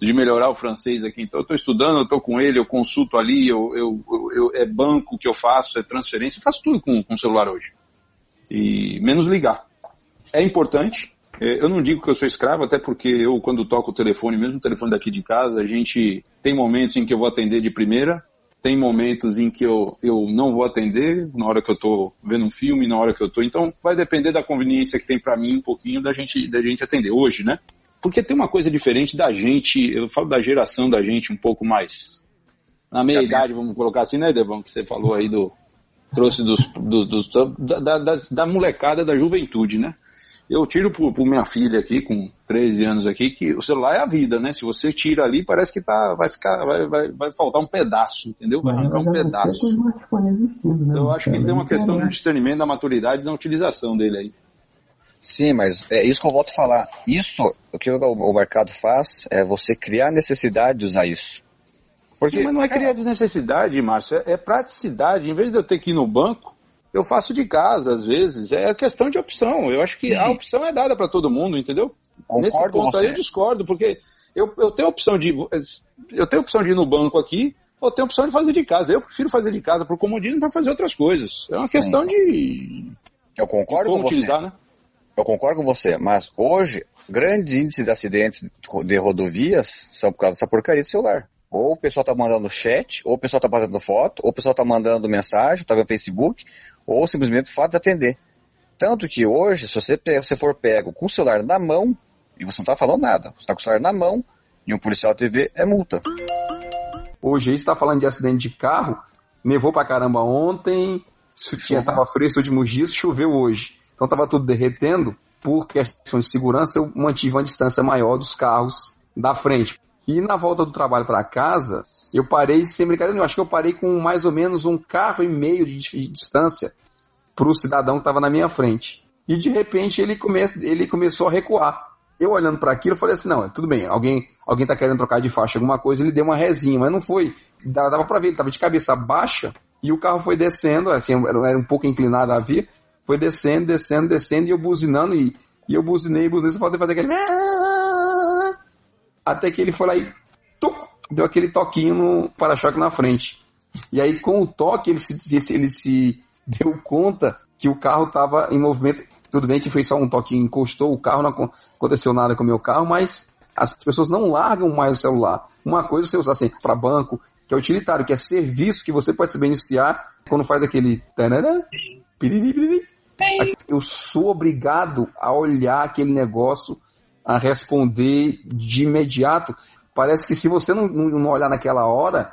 de melhorar o francês aqui. Então, eu estou estudando, eu estou com ele, eu consulto ali, eu, eu, eu- é banco que eu faço, é transferência, eu faço tudo com, com o celular hoje. E menos ligar. É importante. É, Eu não digo que eu sou escravo, até porque eu, quando toco o telefone, mesmo o telefone daqui de casa, a gente tem momentos em que eu vou atender de primeira, tem momentos em que eu, eu não vou atender, na hora que eu estou vendo um filme, na hora que eu estou. Então, vai depender da conveniência que tem para mim um pouquinho da gente, da gente atender hoje, né? Porque tem uma coisa diferente da gente, eu falo da geração da gente um pouco mais. Na meia idade, vamos colocar assim, né, Devão? Que você falou aí do. Trouxe dos, do- dos, da, da, da molecada da juventude, né? Eu tiro por, por minha filha aqui, com 13 anos aqui, que o celular é a vida, né? Se você tira ali, parece que tá, vai ficar, vai, vai, vai faltar um pedaço, entendeu? Vai arrancar um pedaço. né? Então eu acho que tem uma questão de discernimento da maturidade e da utilização dele aí. Sim, mas é isso que eu volto a falar. Isso, o que o, mercado faz é você criar necessidade de usar isso. Porque, Mas não é criar desnecessidade, Márcio, é, é praticidade. Em vez de eu ter que ir no banco, eu faço de casa, às vezes. É questão de opção. Eu acho que a opção é dada para todo mundo, entendeu? Concordo Nesse ponto aí você. eu discordo, porque eu, eu tenho a opção de. Eu tenho opção de ir no banco aqui, ou tenho a opção de fazer de casa. Eu prefiro fazer de casa por comodismo para fazer outras coisas. É uma questão de, eu de concordo como com você. utilizar, né? Eu concordo com você, mas hoje, grandes índices de acidentes de rodovias são por causa dessa porcaria de celular. Ou o pessoal tá mandando chat, ou o pessoal tá mandando foto, ou o pessoal tá mandando mensagem, tá vendo Facebook, ou simplesmente o fato de atender. Tanto que hoje, se você, se for pego com o celular na mão, e você não tá falando nada, você tá com o celular na mão, e um policial TV é multa. Hoje aí você tá falando de acidente de carro, nevou pra caramba ontem, tinha, tava fresco os últimos dias, choveu hoje. Então tava tudo derretendo, por questão de segurança eu mantive uma distância maior dos carros da frente. E na volta do trabalho para casa, eu parei sem brincadeira nenhuma, acho que eu parei com mais ou menos um carro e meio de distância pro cidadão que estava na minha frente. E de repente ele, come, ele começou a recuar. Eu olhando para aquilo, falei assim: não, tudo bem, alguém alguém tá querendo trocar de faixa, alguma coisa, ele deu uma resinha, mas não foi. Dava, para ver, ele tava de cabeça baixa e o carro foi descendo, assim, era, um pouco inclinado a via, foi descendo, descendo, descendo e eu buzinando e, e eu buzinei, buzinei, você pode fazer aquele. Até que ele foi lá e tuc, deu aquele toquinho no para-choque na frente. E aí, com o toque, ele se, ele se deu conta que o carro estava em movimento. Tudo bem que foi só um toque, encostou o carro, não aconteceu nada com o meu carro, mas as pessoas não largam mais o celular. Uma coisa é você usar assim para banco, que é utilitário, que é serviço que você pode se beneficiar quando faz aquele. Eu sou obrigado a olhar aquele negócio, a responder de imediato. Parece que se você não, não olhar naquela hora,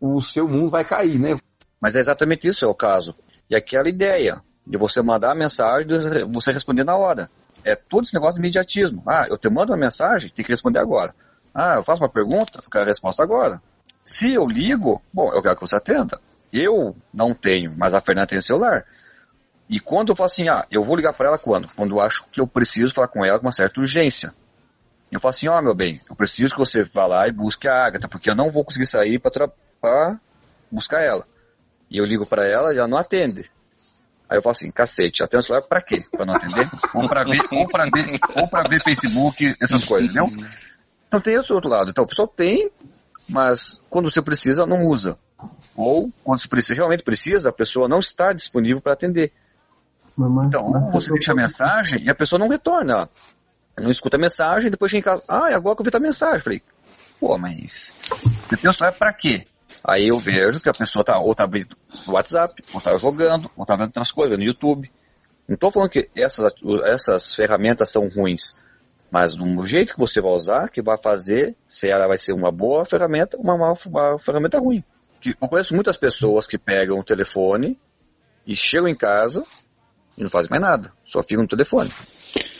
o seu mundo vai cair, né? Mas é exatamente isso é o caso. E aquela ideia de você mandar a mensagem você responder na hora. É todo esse negócio de imediatismo. Ah, eu te mando uma mensagem, tem que responder agora. Ah, eu faço uma pergunta, quero a resposta agora. Se eu ligo, bom, eu quero que você atenda. Eu não tenho, mas a Fernanda tem celular. E quando eu falo assim, ah, eu vou ligar para ela quando? Quando eu acho que eu preciso falar com ela com uma certa urgência. Eu falo assim, ó, oh, meu bem, eu preciso que você vá lá e busque a Agatha, porque eu não vou conseguir sair para buscar ela. E eu ligo para ela e ela não atende. Aí eu falo assim, cacete, atende o celular pra quê? Pra não atender? ou pra ver, ou pra ver, ou pra ver Facebook, essas coisas, entendeu? Então tem esse outro lado. Então o pessoal tem, mas quando você precisa, não usa. Ou quando você precisa, realmente precisa, a pessoa não está disponível para atender. Então, você deixa a mensagem e a pessoa não retorna. Não escuta a mensagem, depois chega em casa, ah, agora que eu vi a mensagem. Falei, pô, mas tem o celular pra quê? Aí eu vejo que a pessoa tá ou tá abrindo o WhatsApp, ou tá jogando, ou tá vendo outras coisas, no YouTube. Não estou falando que essas, essas ferramentas são ruins, mas no jeito que você vai usar, que vai fazer se ela vai ser uma boa ferramenta ou uma, uma, uma ferramenta ruim. Eu conheço muitas pessoas que pegam o telefone e chegam em casa e não fazem mais nada, só ficam no telefone.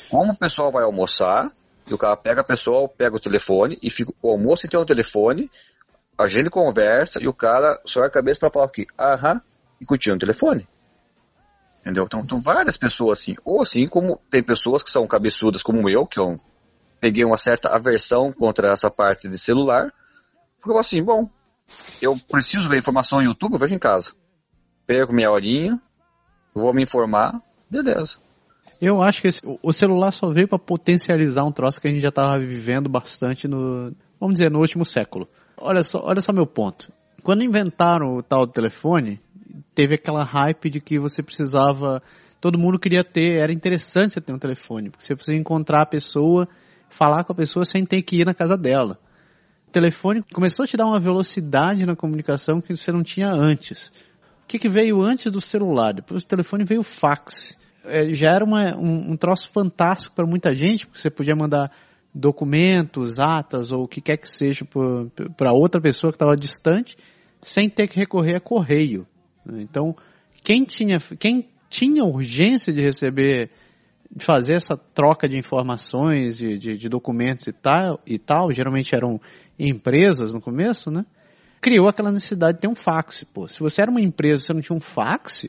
Como o pessoal vai almoçar, e o cara pega a pessoa, pega o telefone e fica o almoço e tem o telefone, a gente conversa e o cara só a cabeça para falar aqui, aham, e continua no telefone. Entendeu? Então, então, várias pessoas assim. Ou assim como tem pessoas que são cabeçudas como eu, que eu peguei uma certa aversão contra essa parte de celular. Porque eu assim, bom, eu preciso ver informação no YouTube, eu vejo em casa. Pego minha horinha, vou me informar, beleza. Eu acho que esse, o celular só veio para potencializar um troço que a gente já estava vivendo bastante no, vamos dizer, no último século. Olha só, olha só meu ponto. Quando inventaram o tal do telefone, teve aquela hype de que você precisava, todo mundo queria ter, era interessante você ter um telefone, porque você precisa encontrar a pessoa, falar com a pessoa sem ter que ir na casa dela. O telefone começou a te dar uma velocidade na comunicação que você não tinha antes. O que, que veio antes do celular? Depois do telefone veio o fax. É, já era uma, um, um troço fantástico para muita gente, porque você podia mandar documentos, atas ou o que quer que seja para outra pessoa que estava distante, sem ter que recorrer a correio. Então, quem tinha, quem tinha urgência de receber, de fazer essa troca de informações, de, de, de documentos e tal, e tal, geralmente eram empresas no começo, né? Criou aquela necessidade de ter um fax. Pô, se você era uma empresa e você não tinha um fax,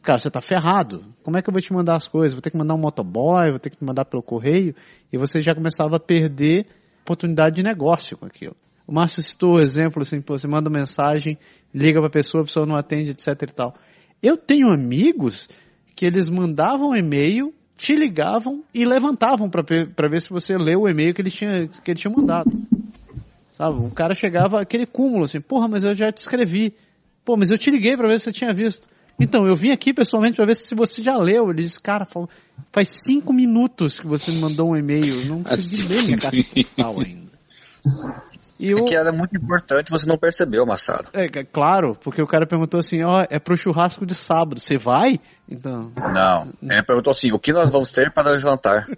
cara, você tá ferrado. Como é que eu vou te mandar as coisas? Vou ter que mandar um motoboy, vou ter que mandar pelo correio, e você já começava a perder oportunidade de negócio com aquilo. O Márcio citou o exemplo assim, pô, você manda mensagem, liga para a pessoa, a pessoa não atende, etc e tal. Eu tenho amigos que eles mandavam e-mail, te ligavam e levantavam para ver se você leu o e-mail que ele tinha que ele tinha mandado. Sabe? O cara chegava aquele cúmulo assim, porra, mas eu já te escrevi. Pô, mas eu te liguei para ver se você tinha visto. Então, eu vim aqui pessoalmente para ver se você já leu. Ele disse, cara, faz cinco minutos que você me mandou um e-mail. Não consegui ler minha carta postal ainda. E eu... É que era muito importante, você não percebeu, Massaro. É, é, claro, porque o cara perguntou assim, ó, oh, é pro churrasco de sábado, você vai? Então... Não, ele perguntou assim, o que nós vamos ter para jantar?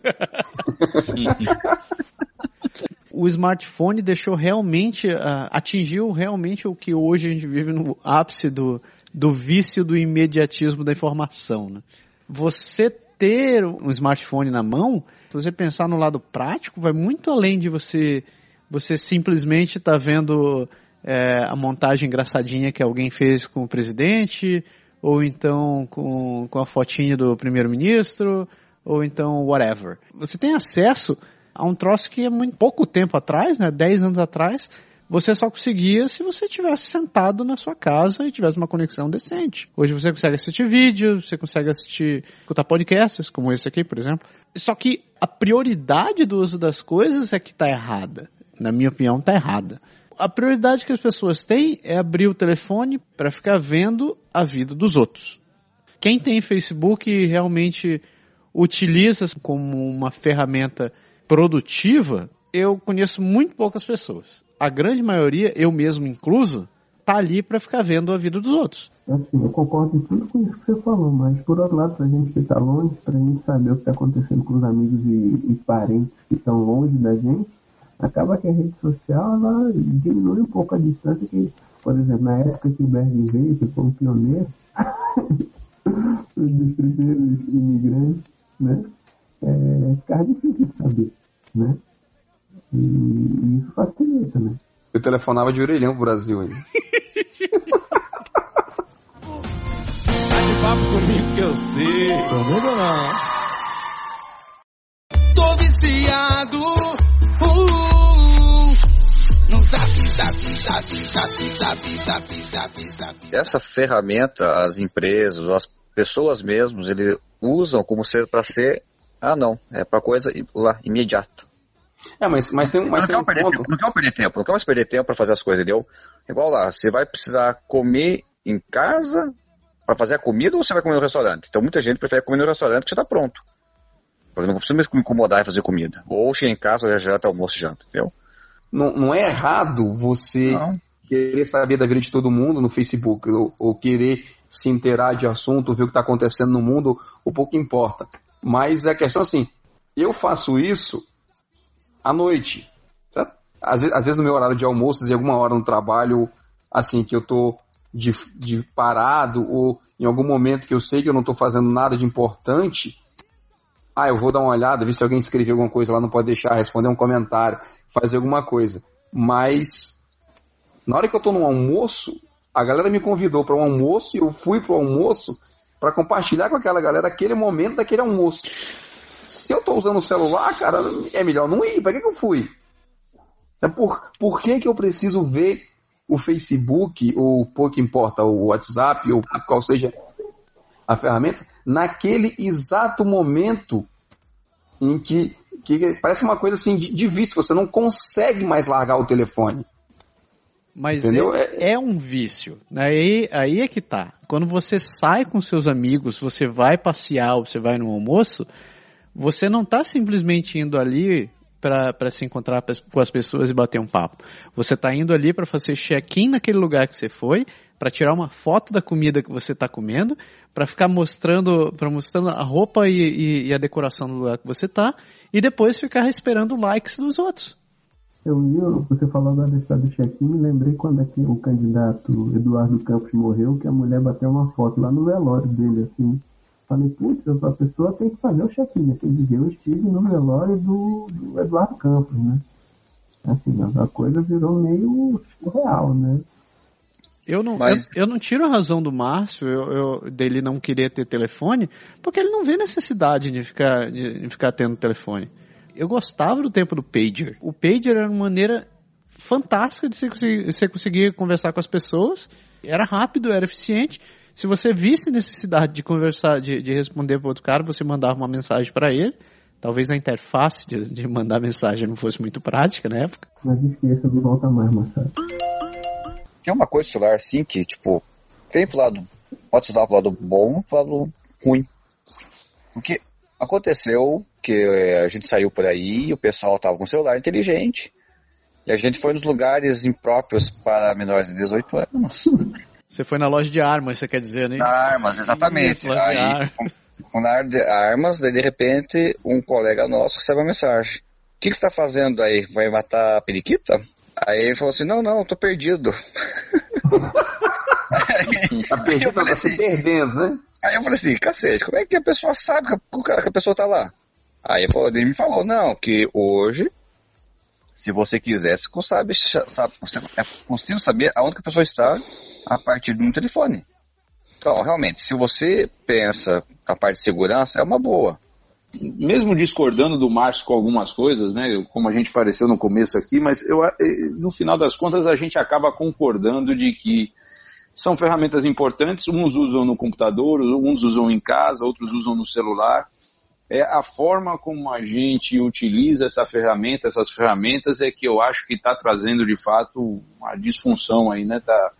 o smartphone deixou realmente, uh, atingiu realmente o que hoje a gente vive no ápice do, do vício do imediatismo da informação. Né? Você ter um smartphone na mão, se você pensar no lado prático, vai muito além de você, você simplesmente estar tá vendo é, a montagem engraçadinha que alguém fez com o presidente, ou então com, com a fotinha do primeiro-ministro, ou então whatever. Você tem acesso a um troço que é muito pouco tempo atrás, né, 10 anos atrás, você só conseguia se você tivesse sentado na sua casa e tivesse uma conexão decente. Hoje você consegue assistir vídeo, você consegue assistir, escutar podcasts, como esse aqui, por exemplo. Só que a prioridade do uso das coisas é que está errada. na minha opinião, está errada. A prioridade que as pessoas têm é abrir o telefone para ficar vendo a vida dos outros. Quem tem Facebook realmente utiliza como uma ferramenta produtiva, eu conheço muito poucas pessoas. A grande maioria, eu mesmo incluso, tá ali para ficar vendo a vida dos outros. Assim, eu concordo em tudo com isso que você falou, mas por outro lado, pra gente que tá longe, pra gente saber o que tá acontecendo com os amigos e, e parentes que estão longe da gente, acaba que a rede social ela diminui um pouco a distância que, por exemplo, na época que o Berg veio, que foi um pioneiro dos primeiros imigrantes, né? É, ficava difícil de saber, né? E, e isso facilita, né? Eu telefonava de orelhão pro Brasil aí. Bate papo comigo que eu sei. Comigo não. Tô viciado. Uh, no zap, zap, zap, zap, zap, zap, zap, zap. Essa ferramenta, as empresas, as pessoas mesmos, eles usam como ser para ser, ah não, é para coisa lá, imediata. É, mas, mas tem, mas tem não, um quero perder ponto. tempo, não quero perder tempo, não quero mais perder tempo para fazer as coisas, entendeu? Igual lá, você vai precisar comer em casa para fazer a comida ou você vai comer no restaurante? Então muita gente prefere comer no restaurante que já está pronto. Por exemplo, não precisa mais me incomodar e fazer comida. Ou chegar em casa, já janta, almoço e janta, entendeu? Não, não é errado você Não. querer saber da vida de todo mundo no Facebook, ou, ou querer se inteirar de assunto, ver o que está acontecendo no mundo, o pouco importa. Mas a questão é assim, eu faço isso à noite. certo? Às, às vezes no meu horário de almoço, em alguma hora no trabalho, assim, que eu tô de, de parado, ou em algum momento que eu sei que eu não estou fazendo nada de importante, ah, eu vou dar uma olhada, ver se alguém escreveu alguma coisa lá, não pode deixar, responder um comentário, fazer alguma coisa. Mas, na hora que eu tô no almoço, a galera me convidou para um almoço e eu fui pro almoço para compartilhar com aquela galera aquele momento daquele almoço. Se eu tô usando o celular, cara, é melhor não ir. Pra que, que eu fui? É Por, por que, que eu preciso ver o Facebook, ou pouco importa, o WhatsApp, ou qual seja a ferramenta, naquele exato momento em que, que parece uma coisa assim de, de vício, você não consegue mais largar o telefone. Mas Entendeu? é, é um vício. né? Aí, aí é que tá. Quando você sai com seus amigos, você vai passear, você vai no almoço, você não tá simplesmente indo ali para se encontrar com as pessoas e bater um papo. Você tá indo ali para fazer check-in naquele lugar que você foi, para tirar uma foto da comida que você tá comendo, para ficar mostrando, para mostrando a roupa e, e- e a decoração do lugar que você tá, e depois ficar esperando likes dos outros. Eu vi, você falou agora da história do check-in, me lembrei quando aqui o candidato Eduardo Campos morreu, que a mulher bateu uma foto lá no velório dele, assim. Falei, putz, a pessoa tem que fazer o check-in, né? Quer dizer, eu estive no velório do, do Eduardo Campos, né? Assim, a coisa virou meio surreal, né? Eu não, Mas- eu, eu não tiro a razão do Márcio eu, eu- dele não querer ter telefone, porque ele não vê necessidade de ficar, de ficar tendo telefone. Eu gostava do tempo do pager. O pager era uma maneira fantástica de você conseguir, você conseguir conversar com as pessoas. Era rápido, era eficiente. Se você visse necessidade de conversar, de, de responder para outro cara, você mandava uma mensagem para ele. Talvez a interface de, de mandar mensagem não fosse muito prática na época. Mas esqueça do Volta Mais, Machado. Tem uma coisa do celular assim que, tipo, tem pro lado, pode usar pro lado bom pro lado ruim. Porque aconteceu que eh, a gente saiu por aí e o pessoal tava com celular inteligente. E a gente foi nos lugares impróprios para menores de 18 anos. Você foi na loja de armas, você quer dizer, né? Na armas, exatamente. Isso, loja de Aí, armas. com, com na de armas, daí de repente um colega nosso recebe uma mensagem. O que, que você tá fazendo aí? Vai matar a periquita? Aí ele falou assim, não, não, eu tô perdido. Tá perdido, tá se assim, perdendo, né? Aí eu falei assim, cacete, como é que a pessoa sabe que a, que a pessoa tá lá? Aí ele, me falou, não, que hoje, se você quiser, você sabe, sabe, é possível saber aonde que a pessoa está a partir de um telefone. Então, realmente, se você pensa a parte de segurança, é uma boa. mesmo discordando do Márcio com algumas coisas, né, como a gente pareceu no começo aqui, mas eu, no final das contas a gente acaba concordando de que são ferramentas importantes, uns usam no computador, uns usam em casa, outros usam no celular, é a forma como a gente utiliza essa ferramenta, essas ferramentas é que eu acho que está trazendo de fato uma disfunção aí, né? Tá,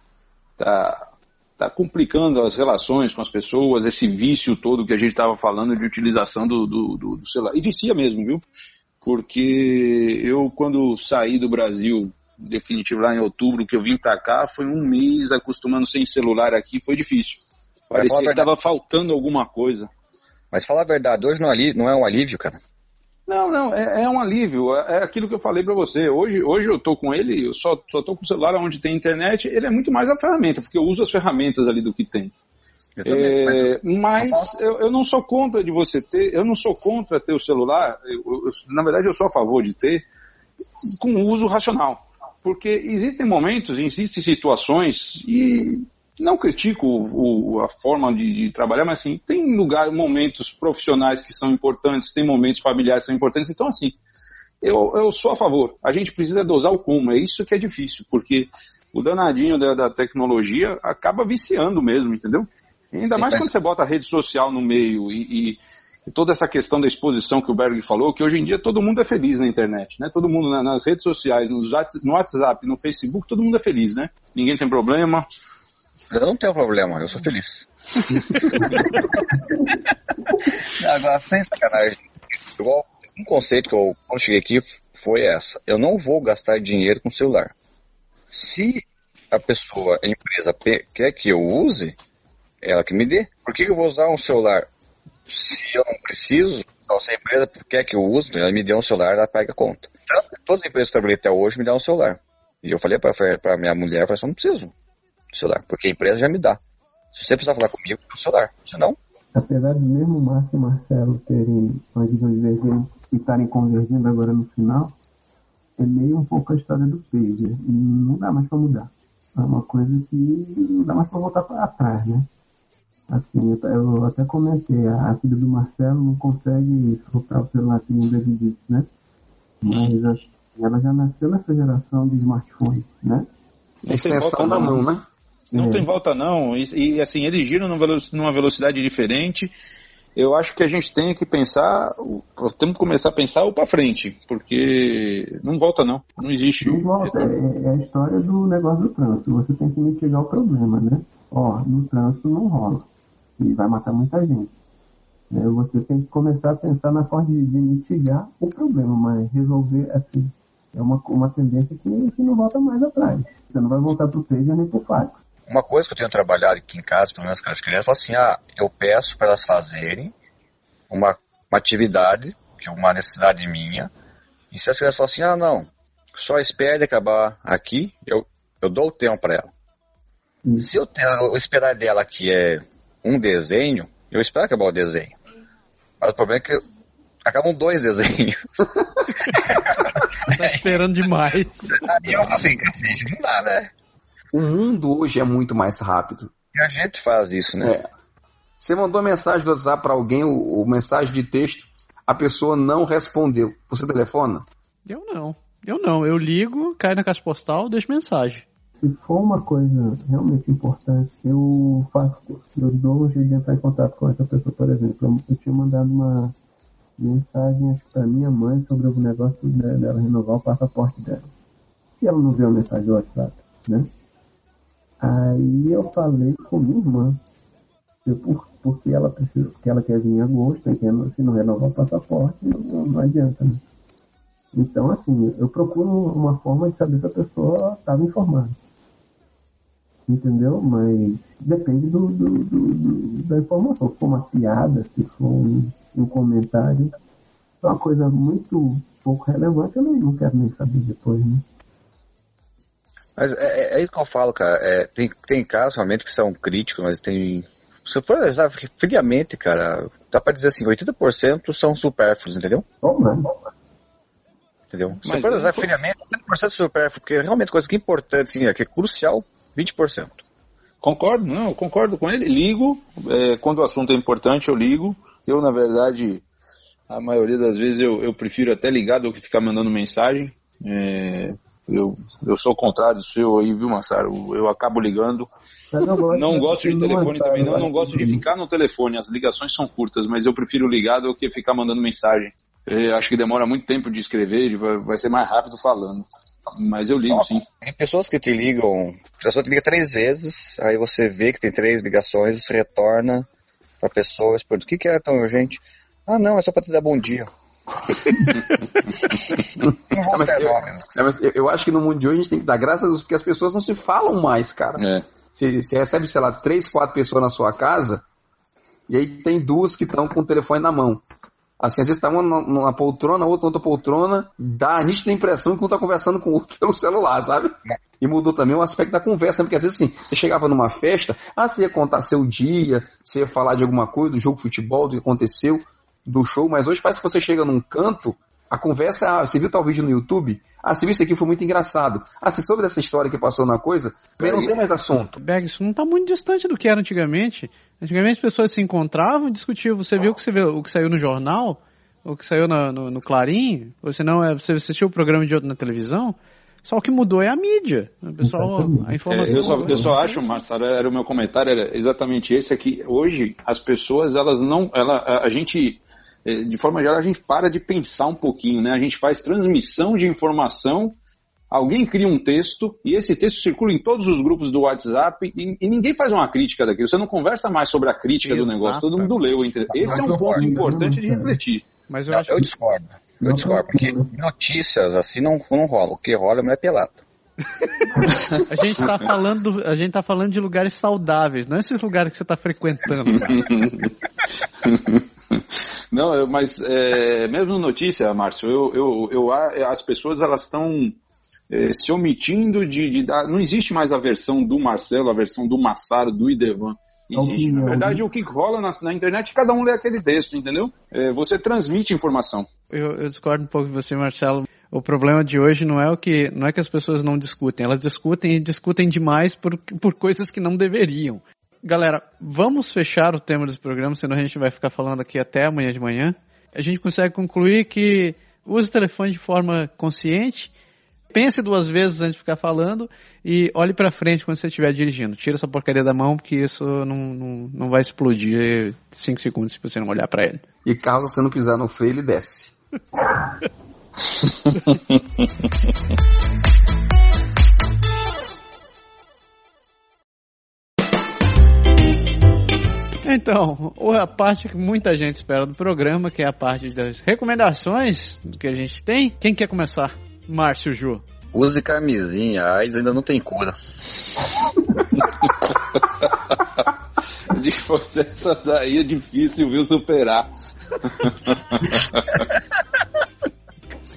tá, tá complicando as relações com as pessoas, esse vício todo que a gente estava falando de utilização do, do, do, do celular. E vicia mesmo, viu? Porque eu, quando saí do Brasil, definitivo lá em outubro, que eu vim para cá, foi um mês acostumando sem celular aqui, foi difícil. Parecia que estava faltando alguma coisa. Mas falar a verdade, hoje não, ali, não é um alívio, cara. Não, não, é, é um alívio. É, é aquilo que eu falei para você. Hoje, hoje eu tô com ele, eu só, só tô com o celular onde tem internet. Ele é muito mais a ferramenta, porque eu uso as ferramentas ali do que tem. Eu também, É, mas eu, eu não sou contra de você ter, eu não sou contra ter o celular, eu- eu- na verdade eu sou a favor de ter, com uso racional. Porque existem momentos, existem situações, e não critico o- o- a forma de, de trabalhar, mas assim, tem lugar, momentos profissionais que são importantes, tem momentos familiares que são importantes, então assim, eu, eu sou a favor. A gente precisa dosar o como, é isso que é difícil, porque o danadinho da, da tecnologia acaba viciando mesmo, entendeu? Ainda mais quando você bota a rede social no meio e, e- e toda essa questão da exposição que o Berg falou, que hoje em dia todo mundo é feliz na internet, né? Todo mundo na- nas redes sociais, no WhatsApp, no Facebook, todo mundo é feliz, né? Ninguém tem problema. Eu não tenho problema, eu sou feliz. Agora, sem sacanagem, igual um conceito que eu, quando cheguei aqui foi essa. Eu não vou gastar dinheiro com celular. Se a pessoa, a empresa quer que eu use, ela que me dê. Por que eu vou usar um celular se eu não preciso? Então, se a empresa quer que eu use, ela me dê um celular, ela paga a conta. Tanto que todas as empresas que trabalhei até hoje me dão um celular. E eu falei para minha mulher, eu falei, assim, não preciso do celular, porque a empresa já me dá. Se você precisar falar comigo, é o celular. Se não, Apesar de mesmo Márcio e Marcelo terem uma visão divergente e estarem convergindo agora no final, é meio um pouco a história do pager. Não dá mais pra mudar. É uma coisa que não dá mais pra voltar para trás, né? Assim, eu, eu até comentei, a, a filha do Marcelo não consegue soltar o celular que deve disso, né? Mas a- ela já nasceu nessa geração de smartphones, né? A extensão da mão, né? Não É. tem volta não. E, e, assim, eles giram numa velo- numa velocidade diferente. Eu acho que a gente tem que pensar, temos que começar a pensar o para frente, porque não volta não. Não existe. Não volta, é, é a história do negócio do trânsito. Você tem que mitigar o problema, né? Ó, no trânsito não rola. E vai matar muita gente. Né? Você tem que começar a pensar na forma de, de mitigar o problema, mas resolver assim. É uma, uma tendência que, que não volta mais atrás. Você não vai voltar pro pager nem pro fax. Uma coisa que eu tenho trabalhado aqui em casa, pelo menos com as crianças, eu falo assim, ah, eu peço para elas fazerem uma, uma atividade, que é uma necessidade minha, e se as crianças falam assim, ah, não, só espere acabar aqui, eu, eu dou o tempo para ela. Se eu, eu esperar dela que é um desenho, eu espero acabar o desenho. Mas o problema é que acabam dois desenhos. Você tá esperando demais. Aí eu assim, cacete, não dá, né? O mundo hoje é muito mais rápido. E a gente faz isso, né? É. Você mandou mensagem do WhatsApp para alguém, o, o mensagem de texto, a pessoa não respondeu. Você telefona? Eu não. Eu não. Eu ligo, cai na caixa postal, deixo mensagem. Se for uma coisa realmente importante, eu faço, eu dou um jeito de entrar em contato com essa pessoa, por exemplo. Eu, eu tinha mandado uma mensagem, acho que pra minha mãe, sobre o negócio dela, dela renovar o passaporte dela. E ela não viu a mensagem do WhatsApp, né? Aí eu falei com minha irmã, eu, por, porque ela precisa, porque ela quer vir em agosto, e quer- se não renovar o passaporte, não, não adianta, né? Então, assim, eu procuro uma forma de saber se a pessoa estava informada. Entendeu? Mas depende do, do- do- do- da informação. Se for uma piada, se for um, um comentário, é uma coisa muito pouco relevante, eu não, quero nem saber depois, né? Mas é, é, é isso que eu falo, cara. É, tem, tem casos realmente que são críticos, mas tem. Se for analisar friamente, cara, dá pra dizer assim, 80% são supérfluos, entendeu? Ou não. Entendeu? Se Mas for analisar tô- friamente, 80% é supérfluo, porque realmente coisa que é importante, assim, é, que é crucial, 20%. Concordo, não, eu concordo com ele. Ligo, é, quando o assunto é importante, eu ligo. Eu, na verdade, a maioria das vezes eu, eu prefiro até ligar do que ficar mandando mensagem. É, Eu, eu sou o contrário do seu aí, viu, Massaro? Eu acabo ligando. Não gosto de telefone também, não. Não gosto de ficar no telefone. As ligações são curtas, mas eu prefiro ligar do que ficar mandando mensagem. Eu acho que demora muito tempo de escrever, vai, vai ser mais rápido falando. Mas eu ligo, sim. Tem pessoas que te ligam, a pessoa te liga três vezes, aí você vê que tem três ligações, você retorna pra pessoa e pergunta, o que, que é tão urgente? Ah, não, é só pra te dar bom dia. não mas eu-. É, mas eu acho que no mundo de hoje a gente tem que dar graças a Deus, porque as pessoas não se falam mais, cara. É. Você, você recebe, sei lá, três, quatro pessoas na sua casa, e aí tem duas que estão com o telefone na mão. Assim, às vezes tá uma numa poltrona, outra outra poltrona, dá a nítida impressão que um tá conversando com o outro pelo celular, sabe? E mudou também o aspecto da conversa, né? porque às vezes assim, você chegava numa festa, ah, você ia contar seu dia, você ia falar de alguma coisa, do jogo de futebol, do que aconteceu, do show, mas hoje parece que você chega num canto, a conversa, ah, você viu tal vídeo no YouTube? Ah, você viu isso aqui, foi muito engraçado. Ah, você soube dessa história que passou na coisa? Não tem mais assunto. Berg, isso não está muito distante do que era antigamente. Antigamente as pessoas se encontravam e discutiam. Você viu o que, você viu, o que saiu no jornal? O que saiu na- no, no Clarim? Ou se não, é, você assistiu o programa de outro na televisão? Só o que mudou é a mídia. O pessoal, a É, informação. eu, só, eu só acho, Marcelo, era o meu comentário, era exatamente esse aqui. Hoje, as pessoas, elas não. Ela, a, a gente, de forma geral, a gente para de pensar um pouquinho, né? A gente faz transmissão de informação, alguém cria um texto, e esse texto circula em todos os grupos do WhatsApp, e, e ninguém faz uma crítica daquilo. Você não conversa mais sobre a crítica do negócio, todo mundo leu. entre- Esse é um ponto importante de refletir. Mas eu Não, acho eu discordo. Eu discordo, porque notícias assim não, não rola. O que rola é mulher pelada. a gente está falando, a gente tá falando de lugares saudáveis, não esses lugares que você está frequentando. Não, eu- mas é, mesmo notícia, Márcio, eu, eu, eu, as pessoas elas estão é, se omitindo de, de dar. Não existe mais a versão do Marcelo, a versão do Massaro, do Idevan. Existe, Opinião, na verdade, o que rola na, na internet, cada um lê aquele texto, entendeu? É, você transmite informação. Eu, eu discordo um pouco de você, Marcelo. O problema de hoje não é o que não é que as pessoas não discutem, elas discutem e discutem demais por, por coisas que não deveriam. Galera, vamos fechar o tema desse programa, senão a gente vai ficar falando aqui até amanhã de manhã. A gente consegue concluir que use o telefone de forma consciente, pense duas vezes antes de ficar falando e olhe pra frente quando você estiver dirigindo. Tira essa porcaria da mão, porque isso não, não, não vai explodir cinco segundos se você não olhar pra ele. E caso você não pisar no freio, ele desce. Então, a parte que muita gente espera do programa, que é a parte das recomendações que a gente tem. Quem quer começar? Márcio Ju. Use camisinha, a AIDS ainda não tem cura. Depois dessa daí é difícil, viu, superar.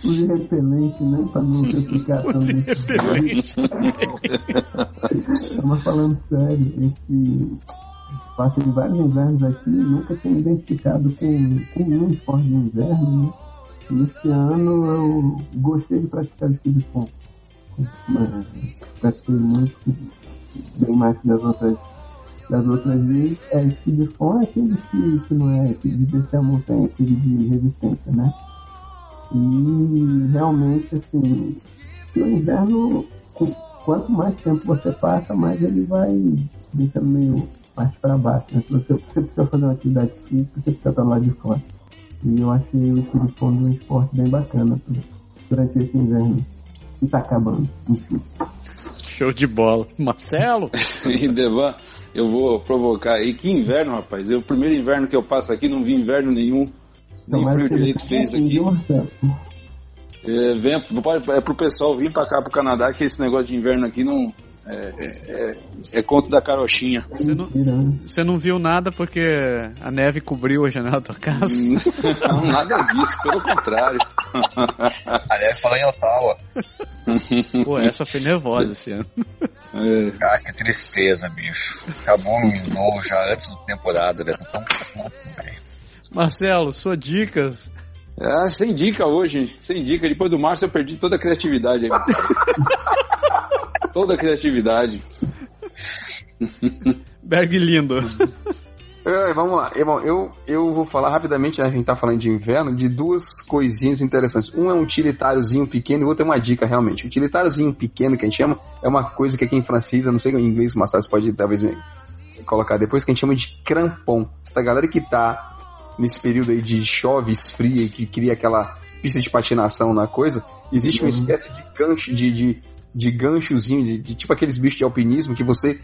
Use repelente, né? Pra não ter ficação Use desse repelente Mas falando sério, esse passei de vários invernos aqui nunca tinha identificado com, com nenhum esporte de inverno, né? E esse ano eu gostei de praticar esqui de fond. Mas Pratiquei muito, bem mais que das outras, das outras vezes. É, esqui de fond é aquele esqui que não é aquele de descer a montanha, aquele de resistência, né? E realmente, assim, no inverno, quanto mais tempo você passa, mais ele vai deixando meio mais para baixo. Né? Se você, você precisa fazer uma atividade física, você precisa estar lá de fora. E eu achei o de fundo um esporte bem bacana durante esse inverno. E tá acabando, enfim. Show de bola. Marcelo? E Devan, eu vou provocar aí. Que inverno, rapaz. Eu, o primeiro inverno que eu passo aqui, não vi inverno nenhum. Nem Tomara frio que fez aqui. É, pode- é pro pessoal vir pra cá, pro Canadá, que esse negócio de inverno aqui não. É, é, é- é conto da carochinha. Você não, né? você não viu nada porque a neve cobriu a janela da tua casa? Não, nada disso, pelo contrário. Aliás, falando em Ottawa. Pô, essa foi nervosa esse ano. É, Ah, que tristeza, bicho. Acabou o Snow já antes da temporada, né? Então, velho. Marcelo, suas dicas. Ah, sem dica hoje, sem dica. Depois do Márcio eu perdi toda a criatividade aí. Marcelo. toda a criatividade. Berg lindo. É, vamos lá. Irmão, eu, eu vou falar rapidamente, né, a gente tá falando de inverno, de duas coisinhas interessantes. Um é um utilitáriozinho pequeno e o outro é uma dica, realmente. O utilitáriozinho pequeno, que a gente chama, é uma coisa que aqui em francês, eu não sei em inglês, mas você pode talvez me colocar depois, que a gente chama de crampon. Essa galera que tá nesse período aí de chove, esfria e que cria aquela pista de patinação na coisa, existe uma espécie de gancho, de, de, de ganchozinho, de, de tipo aqueles bichos de alpinismo que você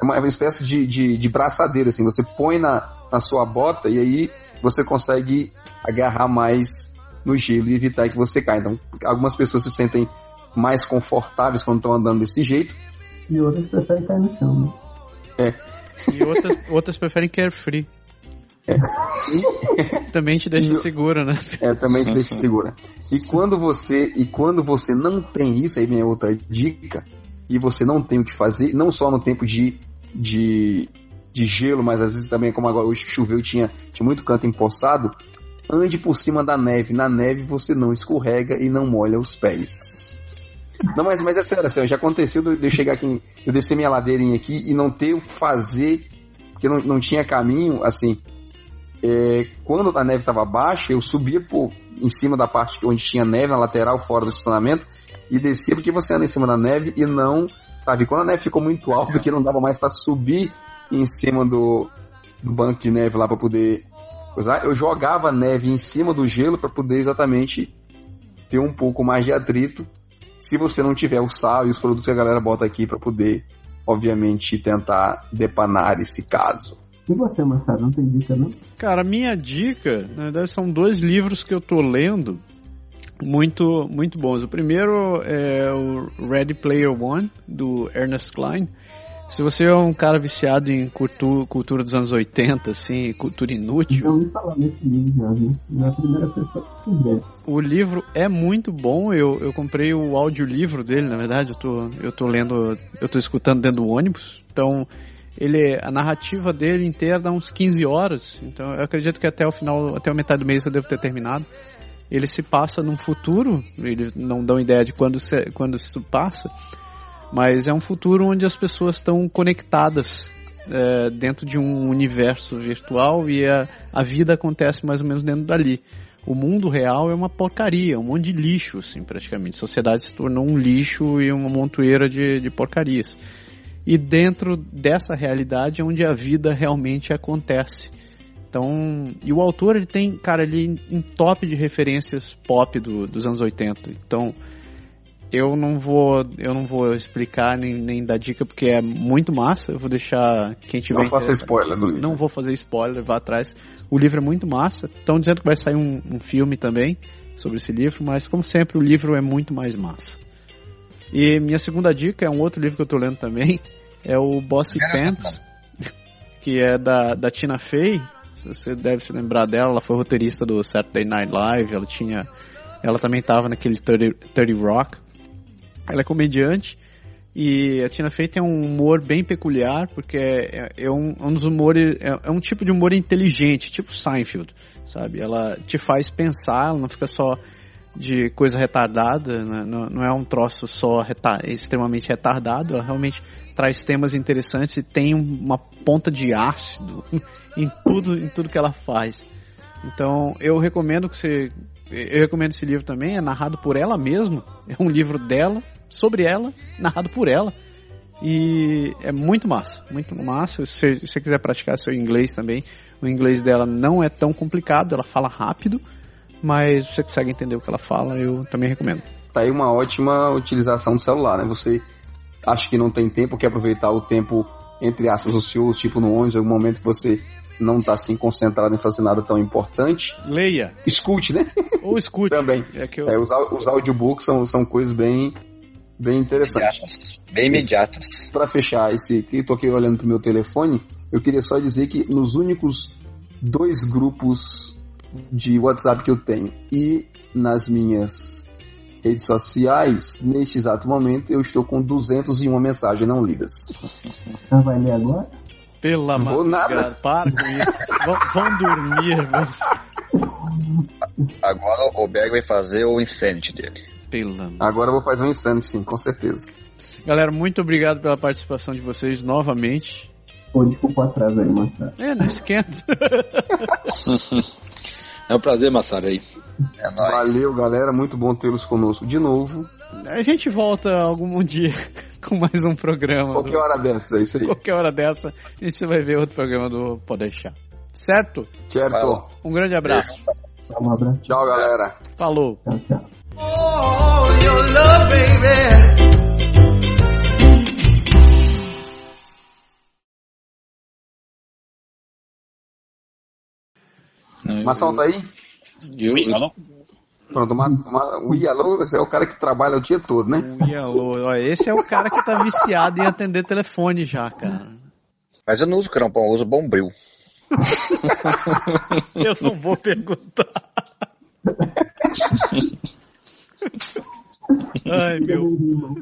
é uma, é uma espécie de, de, de braçadeira, assim, você põe na, na sua bota e aí você consegue agarrar mais no gelo e evitar que você caia. Então, algumas pessoas se sentem mais confortáveis quando estão andando desse jeito. E outras preferem cair no chão, né? É. E outras, outras preferem carefree. Também te deixa seguro, né? É, também te deixa segura. E quando você e quando você não tem isso, aí vem outra dica, e você não tem o que fazer, não só no tempo de, de, de gelo, mas às vezes também, como agora hoje que choveu, tinha, tinha muito canto empoçado, ande por cima da neve. Na neve você não escorrega e não molha os pés. Não, mas, mas é sério, assim, já aconteceu de eu chegar aqui, eu descer minha ladeirinha aqui e não ter o que fazer, porque não, não tinha caminho, assim, é, quando a neve estava baixa, eu subia por, em cima da parte onde tinha neve, na lateral, fora do estacionamento, e descia porque você anda em cima da neve e não. Sabe, quando a neve ficou muito alta, que não dava mais para subir em cima do, do banco de neve lá para poder usar, eu jogava neve em cima do gelo para poder exatamente ter um pouco mais de atrito. Se você não tiver o sal e os produtos que a galera bota aqui para poder, obviamente, tentar depanar esse caso. E você, Marcelo, não tem dica, não? Cara, minha dica, na verdade, são dois livros que eu tô lendo muito, muito bons. O primeiro é o Ready Player One, do Ernest Klein. Se você é um cara viciado em cultu- cultura dos anos 80, assim, cultura inútil, Já ouvi falar nesse livro já, viu? Não é a primeira pessoa que fizer. o livro é muito bom. Eu, eu comprei o audiolivro dele, na verdade, eu tô, eu tô lendo, eu tô escutando dentro do ônibus. Então, ele, a narrativa dele inteira dá uns 15 horas. Então, eu acredito que até o final, até a metade do mês eu devo ter terminado. Ele se passa num futuro, eles não dão ideia de quando, se, quando isso passa, mas é um futuro onde as pessoas estão conectadas é, dentro de um universo virtual e a, a vida acontece mais ou menos dentro dali. O mundo real é uma porcaria, um monte de lixo, assim, praticamente. A sociedade se tornou um lixo e uma montoeira de, de porcarias. E dentro dessa realidade é onde a vida realmente acontece. Então, e o autor ele tem, cara, ele em top de referências pop do- dos anos 80. Então, eu não vou, eu não vou explicar nem, nem dar dica porque é muito massa. Eu vou deixar quem tiver Não faça spoiler do livro. não vou fazer spoiler, vá atrás. O livro é muito massa. Estão dizendo que vai sair um, um filme também sobre esse livro, mas como sempre o livro é muito mais massa. E minha segunda dica é um outro livro que eu tô lendo também, é o Bossy Pants, que é da, da Tina Fey. Você deve se lembrar dela, ela foi roteirista do Saturday Night Live, ela tinha ela também estava naquele 30, 30 Rock. Ela é comediante e a Tina Fey tem um humor bem peculiar, porque é, é um, um dos humores. É, é um tipo de humor inteligente, tipo Seinfeld, sabe? Ela te faz pensar, ela não fica só de coisa retardada, né? não, não é um troço só extremamente retardado, ela realmente traz temas interessantes e tem uma ponta de ácido em tudo, em tudo que ela faz. Então eu recomendo que você. Eu recomendo esse livro também, é narrado por ela mesma. É um livro dela, sobre ela, narrado por ela. E é muito massa, muito massa. Se você quiser praticar seu inglês também, o inglês dela não é tão complicado, ela fala rápido, mas você consegue entender o que ela fala, eu também recomendo. Tá aí uma ótima utilização do celular, né? Você acha que não tem tempo, quer aproveitar o tempo, entre aspas, ocioso, tipo no ônibus, algum momento que você não tá assim concentrado em fazer nada tão importante. Leia Escute, né? ou escute. Também. É que eu, É, os, os audiobooks são, são coisas bem, bem interessantes. Bem imediatas. Para fechar esse que tô aqui olhando pro meu telefone, eu queria só dizer que nos únicos dois grupos de WhatsApp que eu tenho e nas minhas redes sociais, neste exato momento, eu estou com 201 mensagens não lidas. Então vai ler agora? pela Vou madrugada, nada. para com isso. vão, vão dormir, vamos. Agora o Berg vai fazer o Insanity dele. Pela Agora eu vou fazer um Insanity, sim, com certeza. Galera, muito obrigado pela participação de vocês novamente. Pô, desculpa o atraso aí, Massaro. É, não esquenta. É um prazer, Massara aí. É nóis. Valeu, galera. Muito bom tê-los conosco de novo. A gente volta algum dia com mais um programa. Qualquer do- hora dessas, é isso aí. Qualquer hora dessa, a gente vai ver outro programa do Pode Deixar. Certo? Certo. Um grande abraço. Um abraço. Tchau, galera. Falou. Tchau, tchau. Oh, Massal tá aí? Eu, eu- não? Pronto, o, Mas, o, o Ialô, é o cara que trabalha o dia todo, né? Ui, alô. Olha, esse é o cara que tá viciado em atender telefone já, cara. Mas eu não uso crampão, eu uso bombril. Eu não vou perguntar. Ai, meu.